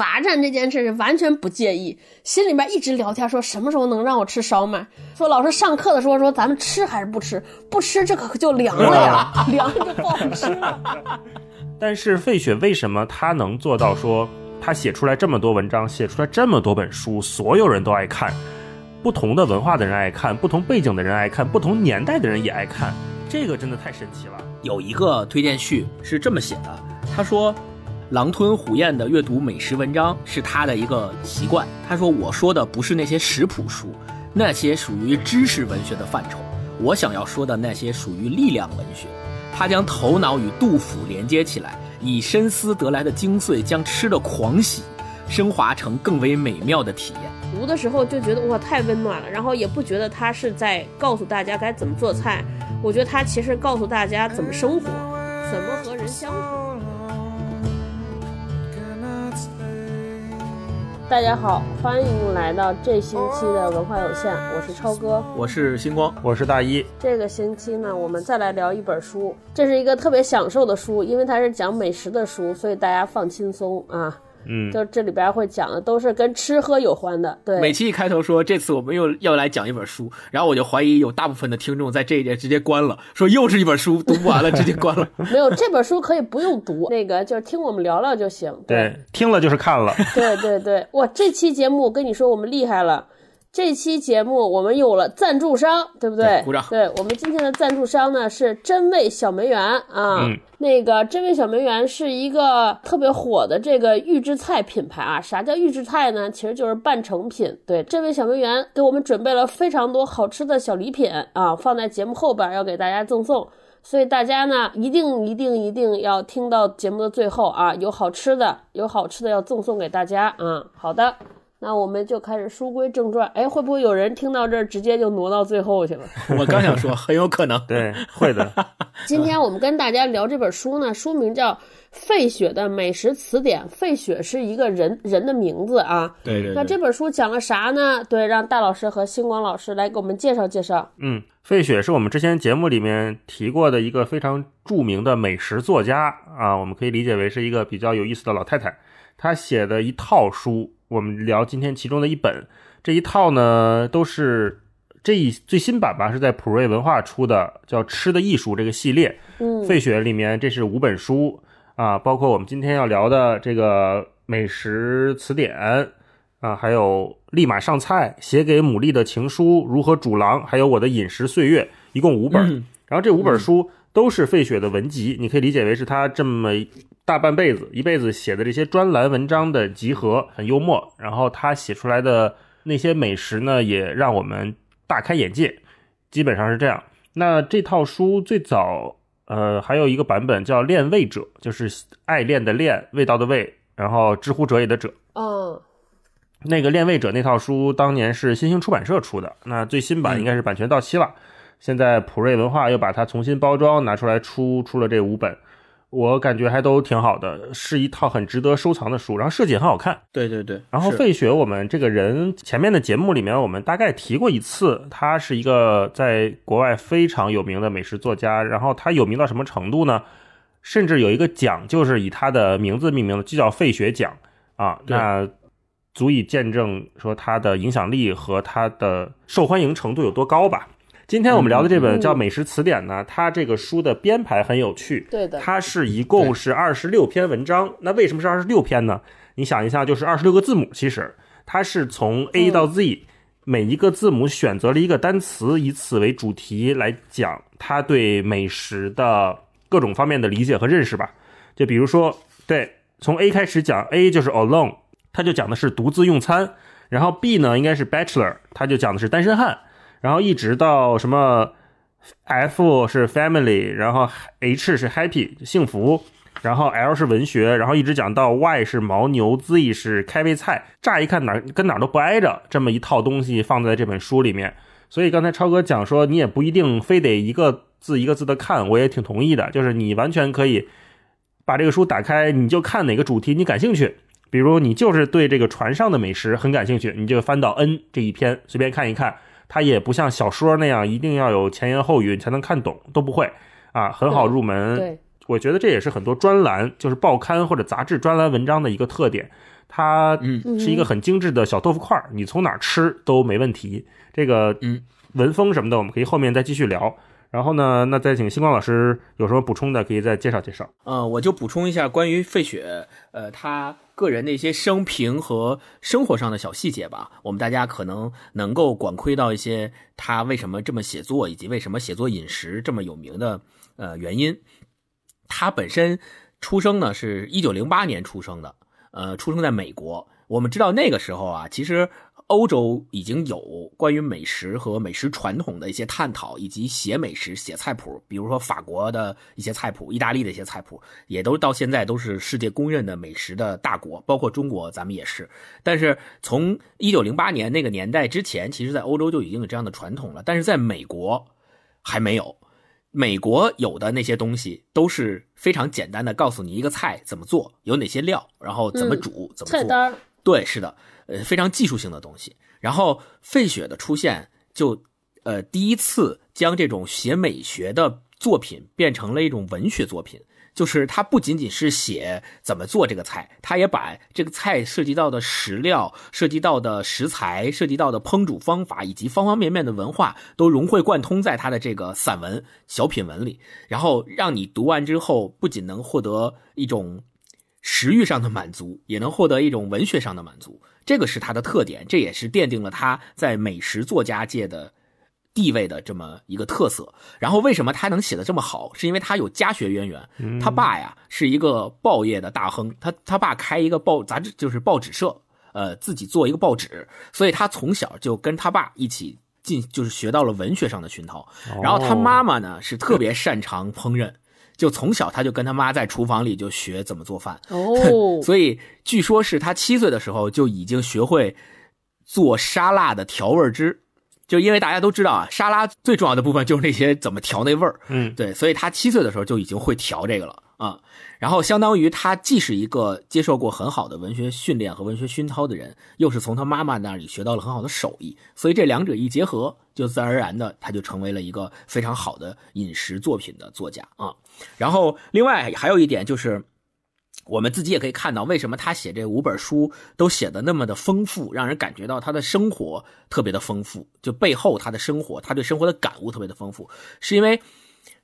罚站这件事是完全不介意，心里面一直聊天，说什么时候能让我吃烧麦？说老师上课的时候说咱们吃还是不吃？不吃这可就凉了呀，凉了就不好吃了。但是费雪为什么他能做到说他写出来这么多文章，写出来这么多本书，所有人都爱看，不同的文化的人爱看，不同背景的人爱看，不同年代的人也爱看，这个真的太神奇了。有一个推荐序是这么写的，他说。狼吞虎咽的阅读美食文章是他的一个习惯。他说：“我说的不是那些食谱书，那些属于知识文学的范畴。我想要说的那些属于力量文学。他将头脑与杜甫连接起来，以深思得来的精髓，将吃的狂喜升华成更为美妙的体验。读的时候就觉得哇，太温暖了，然后也不觉得他是在告诉大家该怎么做菜。我觉得他其实告诉大家怎么生活，怎么和人相处。”大家好，欢迎来到这星期的文化有限，我是超哥，我是星光，我是大一。这个星期呢，我们再来聊一本书，这是一个特别享受的书，因为它是讲美食的书，所以大家放轻松啊。嗯，就这里边会讲的都是跟吃喝有关的。对，每期一开头说这次我们又要来讲一本书，然后我就怀疑有大部分的听众在这一节直接关了，说又是一本书读不完了，直接关了。没有这本书可以不用读，那个就是听我们聊聊就行。对，听了就是看了。对对对，哇，这期节目我跟你说我们厉害了。这期节目我们有了赞助商，对不对？鼓掌。对我们今天的赞助商呢是真味小梅园啊，那个真味小梅园是一个特别火的这个预制菜品牌啊。啥叫预制菜呢？其实就是半成品。对，真味小梅园给我们准备了非常多好吃的小礼品啊，放在节目后边要给大家赠送，所以大家呢一定一定一定要听到节目的最后啊，有好吃的，有好吃的要赠送给大家啊。好的。那我们就开始书归正传，哎，会不会有人听到这儿直接就挪到最后去了？我刚想说，很有可能，对，会的。今天我们跟大家聊这本书呢，书名叫《费雪的美食词典》。费雪是一个人人的名字啊。对对。那这本书讲了啥呢？对，让大老师和星光老师来给我们介绍介绍。嗯，费雪是我们之前节目里面提过的一个非常著名的美食作家啊，我们可以理解为是一个比较有意思的老太太。她写的一套书。我们聊今天其中的一本，这一套呢都是这一最新版吧，是在普瑞文化出的，叫《吃的艺术》这个系列。嗯，费雪里面这是五本书啊，包括我们今天要聊的这个美食词典啊，还有立马上菜、写给牡蛎的情书、如何煮狼，还有我的饮食岁月，一共五本。然后这五本书都是费雪的文集，你可以理解为是他这么。大半辈子，一辈子写的这些专栏文章的集合，很幽默。然后他写出来的那些美食呢，也让我们大开眼界。基本上是这样。那这套书最早，呃，还有一个版本叫《恋味者》，就是爱恋的恋，味道的味，然后知乎者也的者。嗯，那个《恋味者》那套书当年是新兴出版社出的，那最新版应该是版权到期了。现在普瑞文化又把它重新包装，拿出来出，出了这五本。我感觉还都挺好的，是一套很值得收藏的书，然后设计也很好看。对对对。然后费雪，我们这个人前面的节目里面我们大概提过一次，他是一个在国外非常有名的美食作家。然后他有名到什么程度呢？甚至有一个奖就是以他的名字命名的，就叫费雪奖啊。那足以见证说他的影响力和他的受欢迎程度有多高吧。今天我们聊的这本叫《美食词典》呢，它这个书的编排很有趣。对的，它是一共是二十六篇文章。那为什么是二十六篇呢？你想一下，就是二十六个字母。其实它是从 A 到 Z，每一个字母选择了一个单词，以此为主题来讲他对美食的各种方面的理解和认识吧。就比如说，对，从 A 开始讲，A 就是 alone，它就讲的是独自用餐。然后 B 呢，应该是 bachelor，它就讲的是单身汉。然后一直到什么，F 是 family，然后 H 是 happy 幸福，然后 L 是文学，然后一直讲到 Y 是牦牛，Z 是开胃菜。乍一看哪跟哪都不挨着，这么一套东西放在这本书里面。所以刚才超哥讲说，你也不一定非得一个字一个字的看，我也挺同意的。就是你完全可以把这个书打开，你就看哪个主题你感兴趣。比如你就是对这个船上的美食很感兴趣，你就翻到 N 这一篇，随便看一看。它也不像小说那样一定要有前言后语才能看懂，都不会啊，很好入门。对，我觉得这也是很多专栏，就是报刊或者杂志专栏文章的一个特点。它是一个很精致的小豆腐块儿，你从哪儿吃都没问题。这个嗯，文风什么的，我们可以后面再继续聊。然后呢，那再请星光老师有什么补充的，可以再介绍介绍。嗯，我就补充一下关于费雪，呃，他个人的一些生平和生活上的小细节吧。我们大家可能能够管窥到一些他为什么这么写作，以及为什么写作饮食这么有名的呃原因。他本身出生呢是一九零八年出生的，呃，出生在美国。我们知道那个时候啊，其实。欧洲已经有关于美食和美食传统的一些探讨，以及写美食、写菜谱，比如说法国的一些菜谱、意大利的一些菜谱，也都到现在都是世界公认的美食的大国，包括中国，咱们也是。但是从一九零八年那个年代之前，其实在欧洲就已经有这样的传统了，但是在美国还没有。美国有的那些东西都是非常简单的，告诉你一个菜怎么做，有哪些料，然后怎么煮，怎么做。菜单。对，是的。呃，非常技术性的东西。然后费雪的出现，就呃第一次将这种写美学的作品变成了一种文学作品。就是他不仅仅是写怎么做这个菜，他也把这个菜涉及到的食料、涉及到的食材、涉及到的烹煮方法以及方方面面的文化都融会贯通在他的这个散文、小品文里，然后让你读完之后不仅能获得一种食欲上的满足，也能获得一种文学上的满足。这个是他的特点，这也是奠定了他在美食作家界的地位的这么一个特色。然后，为什么他能写的这么好？是因为他有家学渊源。他爸呀是一个报业的大亨，他他爸开一个报杂志，就是报纸社，呃，自己做一个报纸，所以他从小就跟他爸一起进，就是学到了文学上的熏陶。然后他妈妈呢是特别擅长烹饪。就从小他就跟他妈在厨房里就学怎么做饭哦，所以据说是他七岁的时候就已经学会做沙拉的调味汁，就因为大家都知道啊，沙拉最重要的部分就是那些怎么调那味儿，嗯，对，所以他七岁的时候就已经会调这个了啊。然后相当于他既是一个接受过很好的文学训练和文学熏陶的人，又是从他妈妈那里学到了很好的手艺，所以这两者一结合，就自然而然的他就成为了一个非常好的饮食作品的作家啊。然后另外还有一点就是，我们自己也可以看到，为什么他写这五本书都写的那么的丰富，让人感觉到他的生活特别的丰富，就背后他的生活，他对生活的感悟特别的丰富，是因为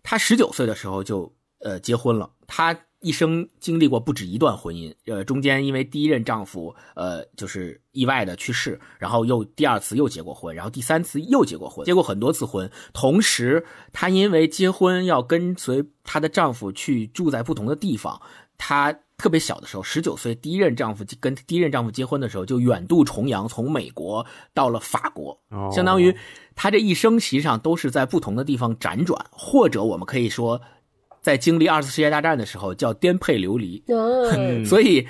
他十九岁的时候就呃结婚了，他。一生经历过不止一段婚姻，呃，中间因为第一任丈夫，呃，就是意外的去世，然后又第二次又结过婚，然后第三次又结过婚，结过很多次婚。同时，她因为结婚要跟随她的丈夫去住在不同的地方，她特别小的时候，十九岁，第一任丈夫跟第一任丈夫结婚的时候，就远渡重洋，从美国到了法国，相当于她这一生实际上都是在不同的地方辗转，或者我们可以说。在经历二次世界大战的时候，叫颠沛流离，所以，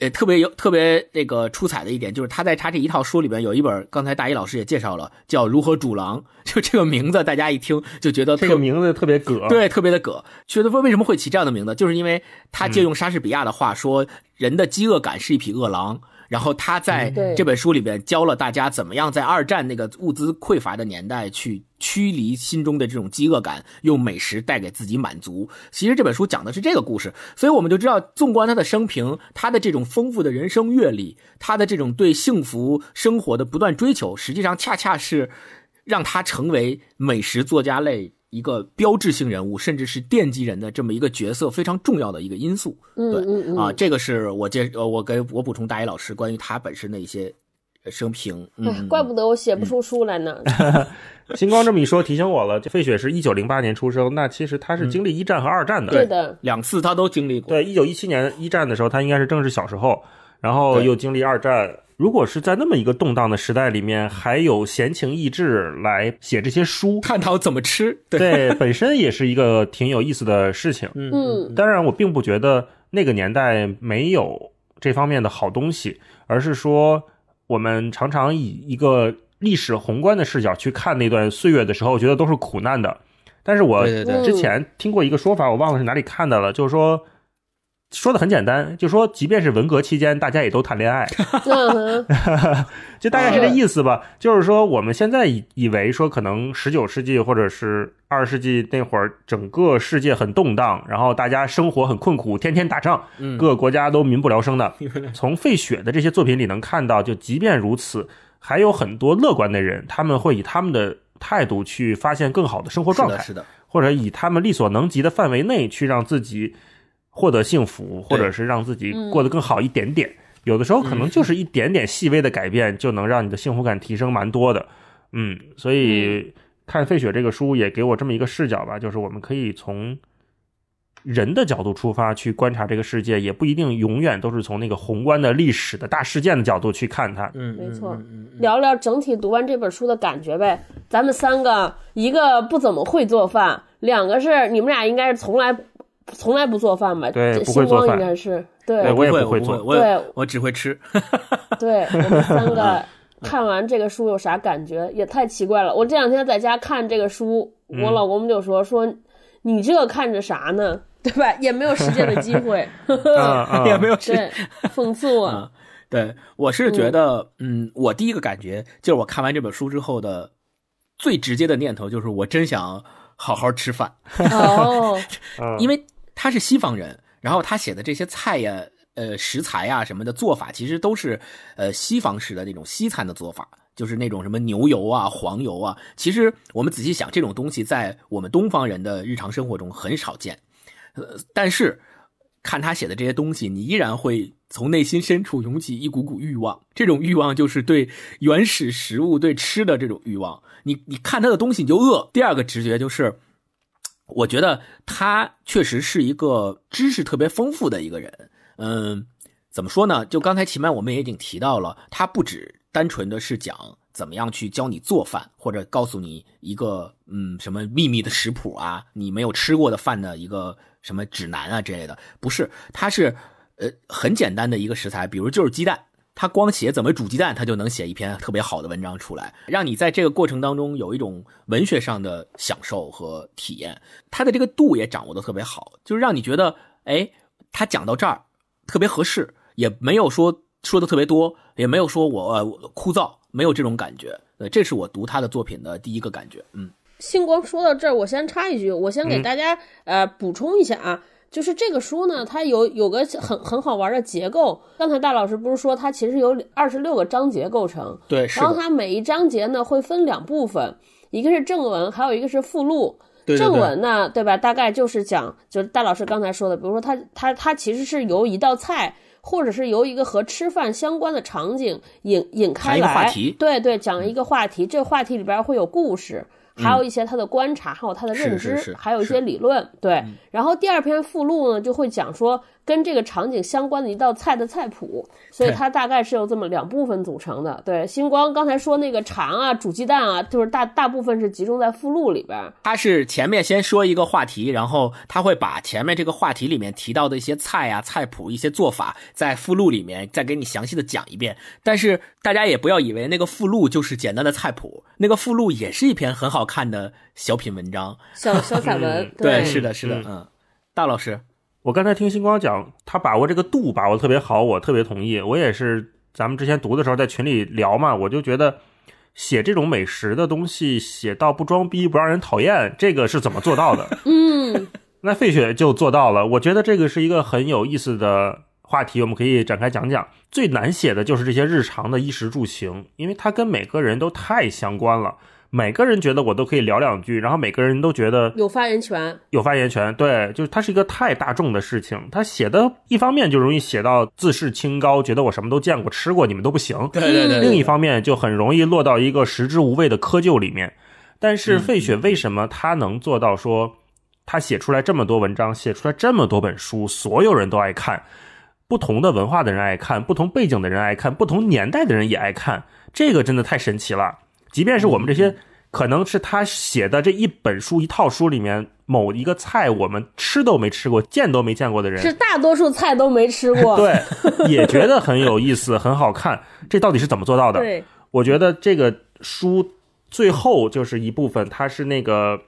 呃，特别有特别那个出彩的一点，就是他在他这一套书里边有一本，刚才大一老师也介绍了，叫《如何煮狼》，就这个名字，大家一听就觉得这个名字特别葛，对，特别的葛。觉得说为什么会起这样的名字，就是因为他借用莎士比亚的话说，人的饥饿感是一匹饿狼。然后他在这本书里边教了大家怎么样在二战那个物资匮乏的年代去驱离心中的这种饥饿感，用美食带给自己满足。其实这本书讲的是这个故事，所以我们就知道，纵观他的生平，他的这种丰富的人生阅历，他的这种对幸福生活的不断追求，实际上恰恰是让他成为美食作家类。一个标志性人物，甚至是奠基人的这么一个角色，非常重要的一个因素。对啊，这个是我接呃，我给我补充大一老师关于他本身的一些生平。嗯，怪不得我写不出书来呢。星光这么一说，提醒我了。费雪是一九零八年出生，那其实他是经历一战和二战的。对的，两次他都经历过。对，一九一七年一战的时候，他应该是正是小时候，然后又经历二战。如果是在那么一个动荡的时代里面，还有闲情逸致来写这些书，探讨怎么吃，对，本身也是一个挺有意思的事情。嗯，当然，我并不觉得那个年代没有这方面的好东西，而是说我们常常以一个历史宏观的视角去看那段岁月的时候，觉得都是苦难的。但是我之前听过一个说法，我忘了是哪里看的了，就是说。说的很简单，就说即便是文革期间，大家也都谈恋爱 就大概是这意思吧。就是说，我们现在以以为说，可能十九世纪或者是二十世纪那会儿，整个世界很动荡，然后大家生活很困苦，天天打仗，各个国家都民不聊生的。从费雪的这些作品里能看到，就即便如此，还有很多乐观的人，他们会以他们的态度去发现更好的生活状态，是的，或者以他们力所能及的范围内去让自己。获得幸福，或者是让自己过得更好一点点，有的时候可能就是一点点细微的改变，就能让你的幸福感提升蛮多的。嗯，所以看费雪这个书也给我这么一个视角吧，就是我们可以从人的角度出发去观察这个世界，也不一定永远都是从那个宏观的历史的大事件的角度去看它。嗯，没错。聊聊整体读完这本书的感觉呗。咱们三个，一个不怎么会做饭，两个是你们俩应该是从来。从来不做饭吧？对，不会做饭应该是对。我也不会做，对，我只会吃。对我们三个看完这个书有啥感觉？也太奇怪了！我这两天在家看这个书，我老公就说说你这看着啥呢？对吧？也没有实践的机会 也没有对讽刺我。对，我是觉得，嗯，我第一个感觉就是我看完这本书之后的最直接的念头就是我真想好好吃饭哦，因为。他是西方人，然后他写的这些菜呀、呃食材呀什么的做法，其实都是呃西方式的那种西餐的做法，就是那种什么牛油啊、黄油啊。其实我们仔细想，这种东西在我们东方人的日常生活中很少见。呃，但是看他写的这些东西，你依然会从内心深处涌起一股股欲望。这种欲望就是对原始食物、对吃的这种欲望。你你看他的东西你就饿。第二个直觉就是。我觉得他确实是一个知识特别丰富的一个人。嗯，怎么说呢？就刚才前面我们也已经提到了，他不止单纯的是讲怎么样去教你做饭，或者告诉你一个嗯什么秘密的食谱啊，你没有吃过的饭的一个什么指南啊之类的。不是，它是呃很简单的一个食材，比如就是鸡蛋。它光写怎么煮鸡蛋，它就能写一篇特别好的文章出来，让你在这个过程当中有一种文学上的享受和体验。他的这个度也掌握的特别好，就是让你觉得，哎，他讲到这儿特别合适，也没有说说的特别多，也没有说我枯燥，没有这种感觉。呃，这是我读他的作品的第一个感觉。嗯，星光说到这儿，我先插一句，我先给大家呃补充一下啊。就是这个书呢，它有有个很很好玩的结构。刚才大老师不是说它其实由二十六个章节构成？对，然后它每一章节呢会分两部分，一个是正文，还有一个是附录。正文呢，对吧？大概就是讲，就是大老师刚才说的，比如说它它它其实是由一道菜，或者是由一个和吃饭相关的场景引引开来，对对，讲一个话题，这个话题里边会有故事。还有一些他的观察，还有他的认知，还有一些理论。对，然后第二篇附录呢，就会讲说。跟这个场景相关的一道菜的菜谱，所以它大概是由这么两部分组成的。对，星光刚才说那个肠啊、煮鸡蛋啊，就是大大部分是集中在附录里边。他是前面先说一个话题，然后他会把前面这个话题里面提到的一些菜啊、菜谱、一些做法，在附录里面再给你详细的讲一遍。但是大家也不要以为那个附录就是简单的菜谱，那个附录也是一篇很好看的小品文章、小小散文。对，是的，是的，嗯，大老师。我刚才听星光讲，他把握这个度把握特别好，我特别同意。我也是，咱们之前读的时候在群里聊嘛，我就觉得写这种美食的东西，写到不装逼不让人讨厌，这个是怎么做到的？嗯，那费雪就做到了。我觉得这个是一个很有意思的话题，我们可以展开讲讲。最难写的就是这些日常的衣食住行，因为它跟每个人都太相关了。每个人觉得我都可以聊两句，然后每个人都觉得有发言权，有发言权。对，就是它是一个太大众的事情。他写的一方面就容易写到自视清高，觉得我什么都见过、吃过，你们都不行。对对对。另一方面就很容易落到一个食之无味的窠臼里面。但是费雪为什么他能做到说，他写出来这么多文章，写出来这么多本书，所有人都爱看，不同的文化的人爱看，不同背景的人爱看，不同年代的人也爱看，这个真的太神奇了。即便是我们这些，可能是他写的这一本书、一套书里面某一个菜，我们吃都没吃过、见都没见过的人，是大多数菜都没吃过，对，也觉得很有意思、很好看。这到底是怎么做到的？对，我觉得这个书最后就是一部分，它是那个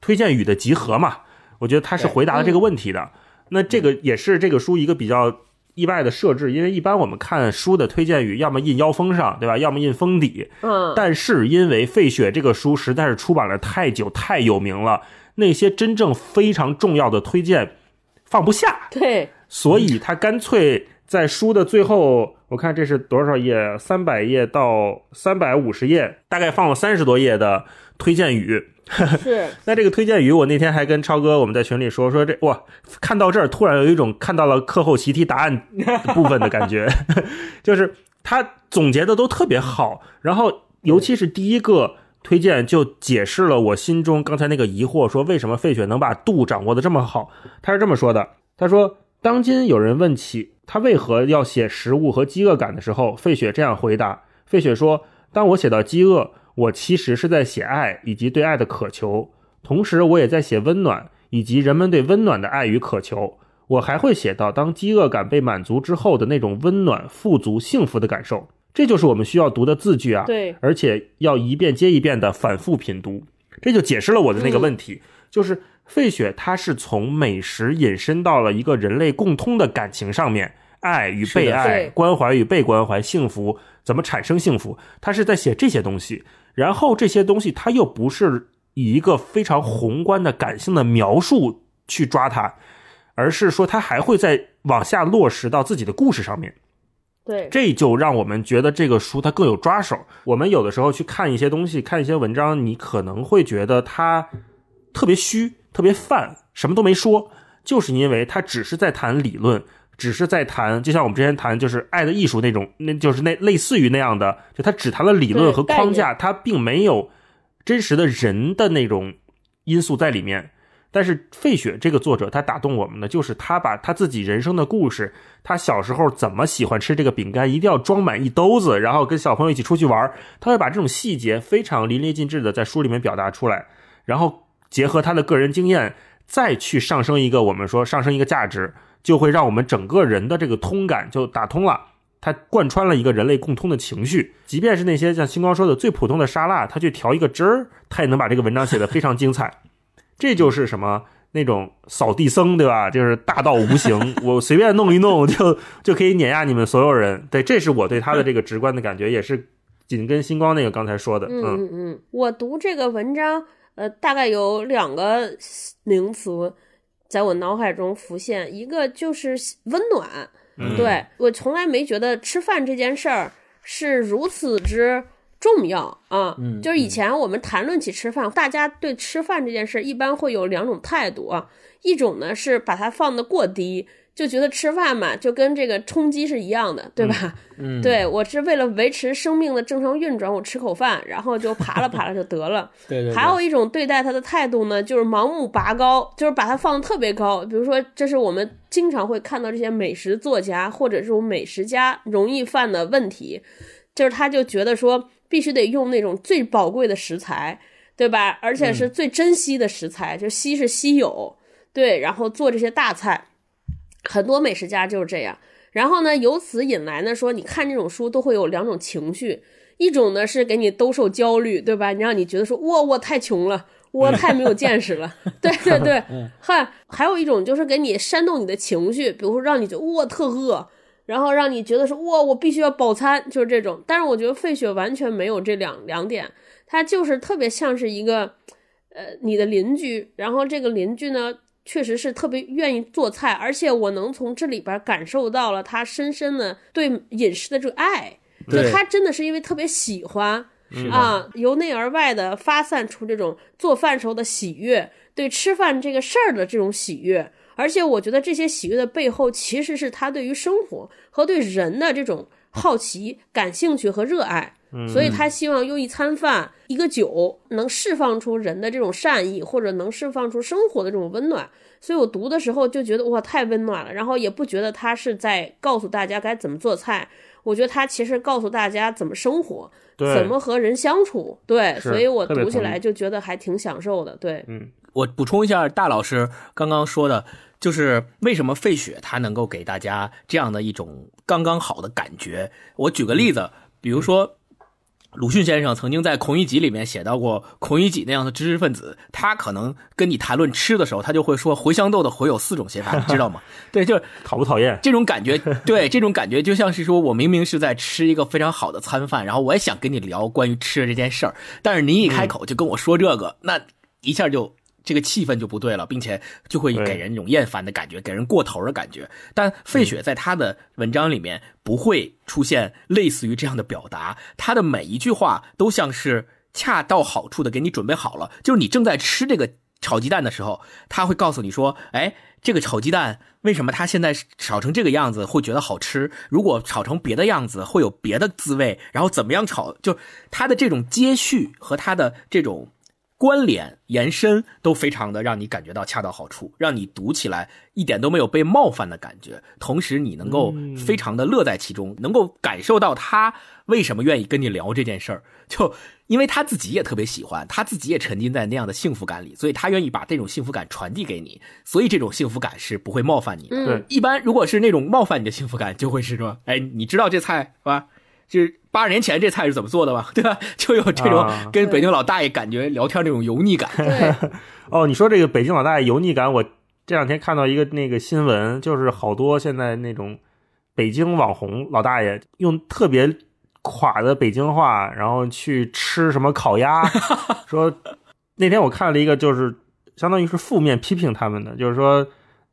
推荐语的集合嘛。我觉得他是回答了这个问题的。那这个也是这个书一个比较意外的设置，因为一般我们看书的推荐语，要么印腰封上，对吧？要么印封底。嗯，但是因为《费雪》这个书实在是出版了太久，太有名了，那些真正非常重要的推荐放不下，对，所以他干脆在书的最后，我看这是多少页？三百页到三百五十页，大概放了三十多页的推荐语。是，那这个推荐语，我那天还跟超哥我们在群里说说这哇，看到这儿突然有一种看到了课后习题答案部分的感觉，就是他总结的都特别好，然后尤其是第一个推荐就解释了我心中刚才那个疑惑，说为什么费雪能把度掌握的这么好？他是这么说的，他说当今有人问起他为何要写食物和饥饿感的时候，费雪这样回答：费雪说，当我写到饥饿。我其实是在写爱以及对爱的渴求，同时我也在写温暖以及人们对温暖的爱与渴求。我还会写到当饥饿感被满足之后的那种温暖、富足、幸福的感受。这就是我们需要读的字句啊！对，而且要一遍接一遍的反复品读。这就解释了我的那个问题，就是费雪他是从美食引申到了一个人类共通的感情上面，爱与被爱，关怀与被关怀，幸福怎么产生幸福？他是在写这些东西。然后这些东西，它又不是以一个非常宏观的感性的描述去抓它，而是说它还会再往下落实到自己的故事上面。对，这就让我们觉得这个书它更有抓手。我们有的时候去看一些东西，看一些文章，你可能会觉得它特别虚、特别泛，什么都没说，就是因为它只是在谈理论。只是在谈，就像我们之前谈，就是爱的艺术那种，那就是那类似于那样的，就他只谈了理论和框架，他并没有真实的人的那种因素在里面。但是费雪这个作者，他打动我们的就是他把他自己人生的故事，他小时候怎么喜欢吃这个饼干，一定要装满一兜子，然后跟小朋友一起出去玩，他会把这种细节非常淋漓尽致的在书里面表达出来，然后结合他的个人经验，再去上升一个我们说上升一个价值。就会让我们整个人的这个通感就打通了，它贯穿了一个人类共通的情绪。即便是那些像星光说的最普通的沙拉，他去调一个汁儿，他也能把这个文章写得非常精彩。这就是什么那种扫地僧，对吧？就是大道无形，我随便弄一弄就就可以碾压你们所有人。对，这是我对他的这个直观的感觉，也是紧跟星光那个刚才说的。嗯嗯嗯，我读这个文章，呃，大概有两个名词。在我脑海中浮现一个就是温暖，对我从来没觉得吃饭这件事儿是如此之重要啊。就是以前我们谈论起吃饭，大家对吃饭这件事一般会有两种态度啊，一种呢是把它放得过低。就觉得吃饭嘛，就跟这个充饥是一样的，对吧？嗯，对我是为了维持生命的正常运转，我吃口饭，然后就爬了爬了就得了。对对。还有一种对待它的态度呢，就是盲目拔高，就是把它放的特别高。比如说，这是我们经常会看到这些美食作家或者这种美食家容易犯的问题，就是他就觉得说必须得用那种最宝贵的食材，对吧？而且是最珍惜的食材，就稀是稀有，对，然后做这些大菜。很多美食家就是这样，然后呢，由此引来呢，说你看这种书都会有两种情绪，一种呢是给你兜售焦虑，对吧？你让你觉得说，哇，我太穷了，我太没有见识了，对 对对，还，还有一种就是给你煽动你的情绪，比如说让你觉得哇特饿，然后让你觉得说哇我必须要饱餐，就是这种。但是我觉得费雪完全没有这两两点，他就是特别像是一个，呃，你的邻居，然后这个邻居呢。确实是特别愿意做菜，而且我能从这里边感受到了他深深的对饮食的这个爱，就他真的是因为特别喜欢啊，由内而外的发散出这种做饭时候的喜悦，对吃饭这个事儿的这种喜悦，而且我觉得这些喜悦的背后，其实是他对于生活和对人的这种好奇、感兴趣和热爱。所以他希望用一餐饭、一个酒，能释放出人的这种善意，或者能释放出生活的这种温暖。所以我读的时候就觉得哇，太温暖了。然后也不觉得他是在告诉大家该怎么做菜，我觉得他其实告诉大家怎么生活，怎么和人相处。对，所以我读起来就觉得还挺享受的。对，嗯，我补充一下大老师刚刚说的，就是为什么费雪他能够给大家这样的一种刚刚好的感觉。我举个例子，比如说。鲁迅先生曾经在《孔乙己》里面写到过，孔乙己那样的知识分子，他可能跟你谈论吃的时候，他就会说茴香豆的茴有四种写法，你知道吗？对，就是讨不讨厌？这种感觉，对，这种感觉就像是说我明明是在吃一个非常好的餐饭，然后我也想跟你聊关于吃的这件事儿，但是您一开口就跟我说这个，那一下就。这个气氛就不对了，并且就会给人一种厌烦的感觉，给人过头的感觉。但费雪在他的文章里面不会出现类似于这样的表达，他的每一句话都像是恰到好处的给你准备好了。就是你正在吃这个炒鸡蛋的时候，他会告诉你说：“哎，这个炒鸡蛋为什么它现在炒成这个样子会觉得好吃？如果炒成别的样子会有别的滋味。然后怎么样炒？就他的这种接续和他的这种。”关联延伸都非常的让你感觉到恰到好处，让你读起来一点都没有被冒犯的感觉，同时你能够非常的乐在其中，能够感受到他为什么愿意跟你聊这件事儿，就因为他自己也特别喜欢，他自己也沉浸在那样的幸福感里，所以他愿意把这种幸福感传递给你，所以这种幸福感是不会冒犯你。对，一般如果是那种冒犯你的幸福感，就会是说，哎，你知道这菜是吧？就是八十年前这菜是怎么做的吧，对吧？就有这种跟北京老大爷感觉聊天那种油腻感。哦，你说这个北京老大爷油腻感，我这两天看到一个那个新闻，就是好多现在那种北京网红老大爷用特别垮的北京话，然后去吃什么烤鸭。说那天我看了一个，就是相当于是负面批评他们的，就是说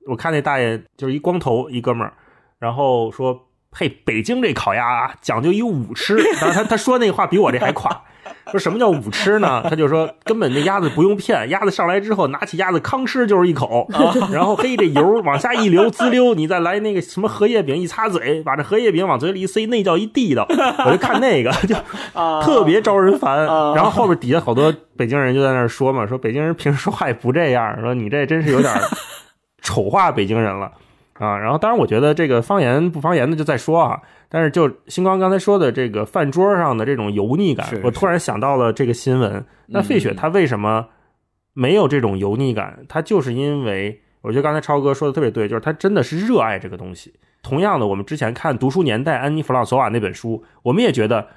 我看那大爷就是一光头一哥们儿，然后说。嘿，北京这烤鸭啊，讲究一武吃。然后他他说那话比我这还垮，说什么叫武吃呢？他就说根本那鸭子不用骗，鸭子上来之后，拿起鸭子吭吃就是一口，然后嘿这油往下一流滋溜，你再来那个什么荷叶饼一擦嘴，把这荷叶饼往嘴里一塞，那叫一地道。我就看那个就特别招人烦。然后后边底下好多北京人就在那说嘛，说北京人平时说话也不这样，说你这真是有点 丑化北京人了。啊，然后当然，我觉得这个方言不方言的就再说啊。但是就星光刚才说的这个饭桌上的这种油腻感，我突然想到了这个新闻。那费雪他为什么没有这种油腻感？他就是因为我觉得刚才超哥说的特别对，就是他真的是热爱这个东西。同样的，我们之前看《读书年代》安妮弗朗索瓦那本书，我们也觉得，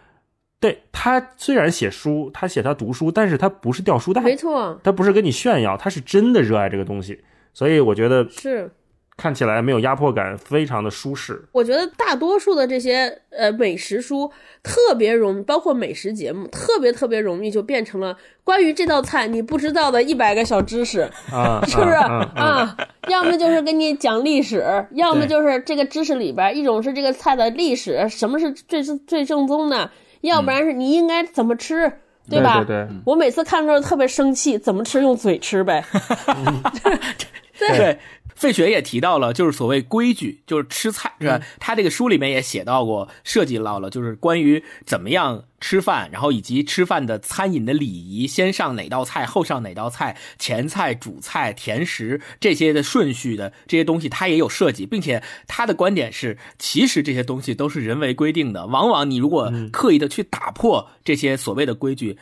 对他虽然写书，他写他读书，但是他不是掉书袋，没错，他不是跟你炫耀，他是真的热爱这个东西。所以我觉得是。看起来没有压迫感，非常的舒适。我觉得大多数的这些呃美食书特别容易，包括美食节目，特别特别容易就变成了关于这道菜你不知道的一百个小知识，是不是啊？要么就是给你讲历史，要么就是这个知识里边一种是这个菜的历史，什么是最最正宗的，要不然是你应该怎么吃，对吧？对，我每次看的时候特别生气，怎么吃用嘴吃呗。对。费雪也提到了，就是所谓规矩，就是吃菜是吧？他这个书里面也写到过，涉及到了就是关于怎么样吃饭，然后以及吃饭的餐饮的礼仪，先上哪道菜，后上哪道菜，前菜、主菜、甜食这些的顺序的这些东西，他也有涉及，并且他的观点是，其实这些东西都是人为规定的，往往你如果刻意的去打破这些所谓的规矩。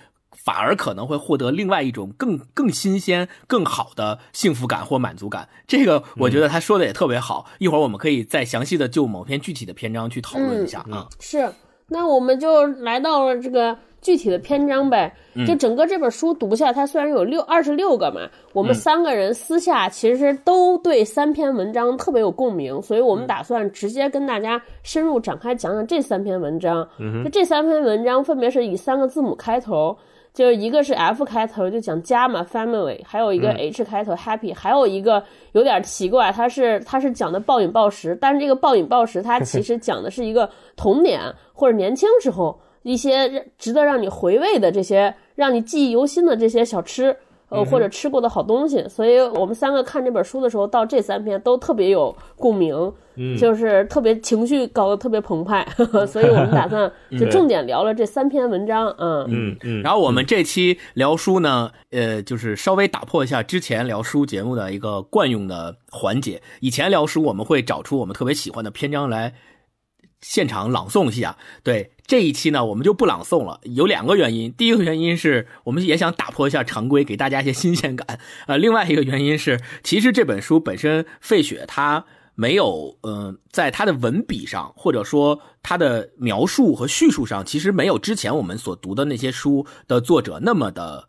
反而可能会获得另外一种更更新鲜、更好的幸福感或满足感。这个我觉得他说的也特别好。一会儿我们可以再详细的就某篇具体的篇章去讨论一下啊。是，那我们就来到了这个具体的篇章呗。就整个这本书读下，它虽然有六二十六个嘛，我们三个人私下其实都对三篇文章特别有共鸣，所以我们打算直接跟大家深入展开讲讲这三篇文章。就这三篇文章分别是以三个字母开头。就是一个是 F 开头就讲家嘛，family，还有一个 H 开头 happy，还有一个有点奇怪，它是它是讲的暴饮暴食，但是这个暴饮暴食它其实讲的是一个童年 或者年轻时候一些值得让你回味的这些让你记忆犹新的这些小吃。呃，或者吃过的好东西，所以我们三个看这本书的时候，到这三篇都特别有共鸣，嗯，就是特别情绪搞得特别澎湃，所以我们打算 就重点聊了这三篇文章，嗯嗯嗯。然后我们这期聊书呢，呃，就是稍微打破一下之前聊书节目的一个惯用的环节。以前聊书我们会找出我们特别喜欢的篇章来现场朗诵一下，对。这一期呢，我们就不朗诵了，有两个原因。第一个原因是我们也想打破一下常规，给大家一些新鲜感。呃，另外一个原因是，其实这本书本身，费雪他没有，嗯，在他的文笔上，或者说他的描述和叙述上，其实没有之前我们所读的那些书的作者那么的，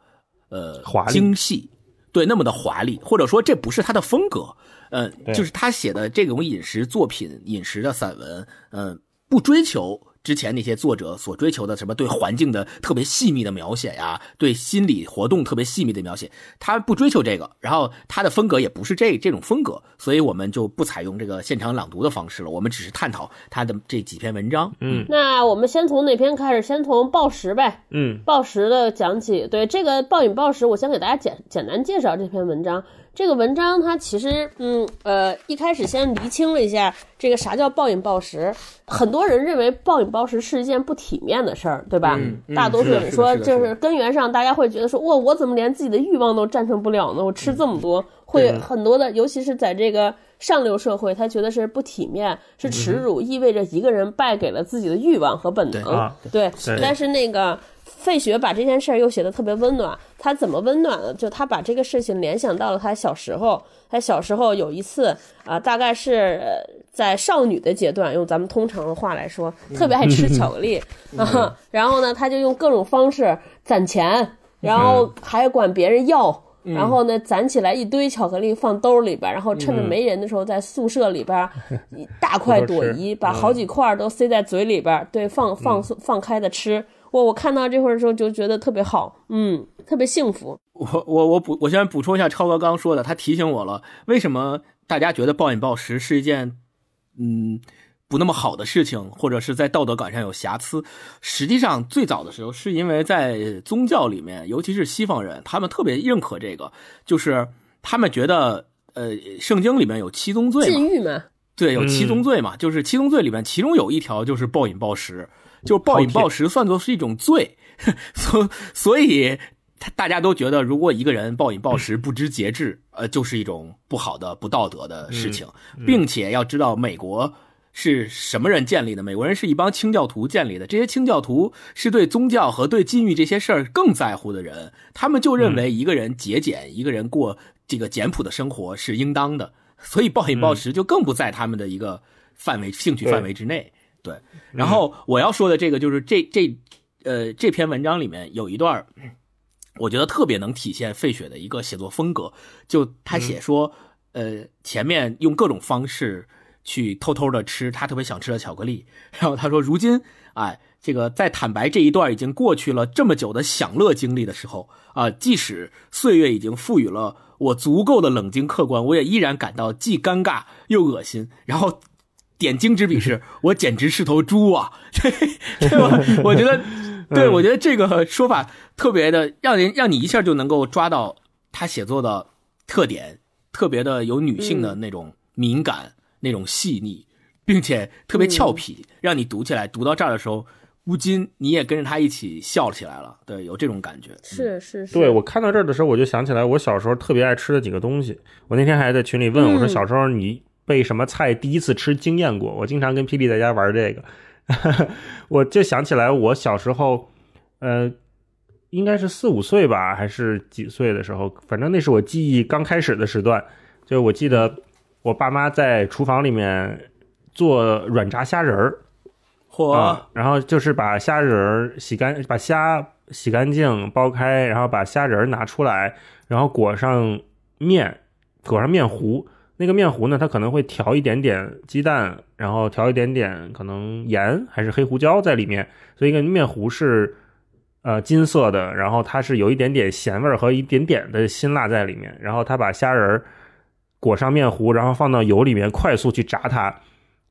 呃，精细，对，那么的华丽，或者说这不是他的风格，嗯，就是他写的这种饮食作品、饮食的散文，嗯，不追求。之前那些作者所追求的什么对环境的特别细密的描写呀，对心理活动特别细密的描写，他不追求这个，然后他的风格也不是这这种风格，所以我们就不采用这个现场朗读的方式了，我们只是探讨他的这几篇文章。嗯，那我们先从哪篇开始？先从暴食呗。嗯，暴食的讲起。对这个暴饮暴食，我先给大家简简单介绍这篇文章。这个文章它其实，嗯呃，一开始先厘清了一下这个啥叫暴饮暴食。很多人认为暴饮暴食是一件不体面的事儿，对吧？大多数人说，就是根源上大家会觉得说，哇，我怎么连自己的欲望都战胜不了呢？我吃这么多，会很多的，尤其是在这个上流社会，他觉得是不体面，是耻辱，意味着一个人败给了自己的欲望和本能。对，但是那个。费雪把这件事儿又写得特别温暖，他怎么温暖呢？就他把这个事情联想到了他小时候，他小时候有一次啊，大概是在少女的阶段，用咱们通常的话来说，特别爱吃巧克力 啊。然后呢，他就用各种方式攒钱，然后还管别人要，然后呢，攒起来一堆巧克力放兜里边，然后趁着没人的时候，在宿舍里边 大快朵颐，把好几块都塞在嘴里边，对，放放放开的吃。我我看到这会儿的时候就觉得特别好，嗯，特别幸福。我我我补，我先补充一下超哥刚说的，他提醒我了，为什么大家觉得暴饮暴食是一件嗯不那么好的事情，或者是在道德感上有瑕疵？实际上，最早的时候是因为在宗教里面，尤其是西方人，他们特别认可这个，就是他们觉得呃，圣经里面有七宗罪，禁欲嘛，对，有七宗罪嘛，就是七宗罪里面，其中有一条就是暴饮暴食。就暴饮暴食算作是一种罪，所所以大家都觉得，如果一个人暴饮暴食、不知节制，呃，就是一种不好的、不道德的事情，并且要知道，美国是什么人建立的？美国人是一帮清教徒建立的，这些清教徒是对宗教和对禁欲这些事儿更在乎的人，他们就认为一个人节俭，一个人过这个简朴的生活是应当的，所以暴饮暴食就更不在他们的一个范围、兴趣范围之内。对，然后我要说的这个就是这这，呃，这篇文章里面有一段，我觉得特别能体现费雪的一个写作风格。就他写说，呃，前面用各种方式去偷偷的吃他特别想吃的巧克力，然后他说，如今，哎，这个在坦白这一段已经过去了这么久的享乐经历的时候，啊，即使岁月已经赋予了我足够的冷静客观，我也依然感到既尴尬又恶心，然后。点睛之笔是 我简直是头猪啊，对吧？我觉得，对我觉得这个说法特别的让人让你一下就能够抓到他写作的特点，特别的有女性的那种敏感、那种细腻，并且特别俏皮，让你读起来读到这儿的时候，乌金你也跟着他一起笑起来了。对，有这种感觉。是是是。对我看到这儿的时候，我就想起来我小时候特别爱吃的几个东西。我那天还在群里问我说：“小时候你？”被什么菜第一次吃惊艳过？我经常跟霹雳在家玩这个，我就想起来我小时候，呃，应该是四五岁吧，还是几岁的时候，反正那是我记忆刚开始的时段。就我记得我爸妈在厨房里面做软炸虾仁儿，嚯！然后就是把虾仁儿洗干，把虾洗干净剥开，然后把虾仁儿拿出来，然后裹上面，裹上面糊。那个面糊呢，它可能会调一点点鸡蛋，然后调一点点可能盐还是黑胡椒在里面，所以一个面糊是呃金色的，然后它是有一点点咸味和一点点的辛辣在里面。然后他把虾仁儿裹上面糊，然后放到油里面快速去炸它，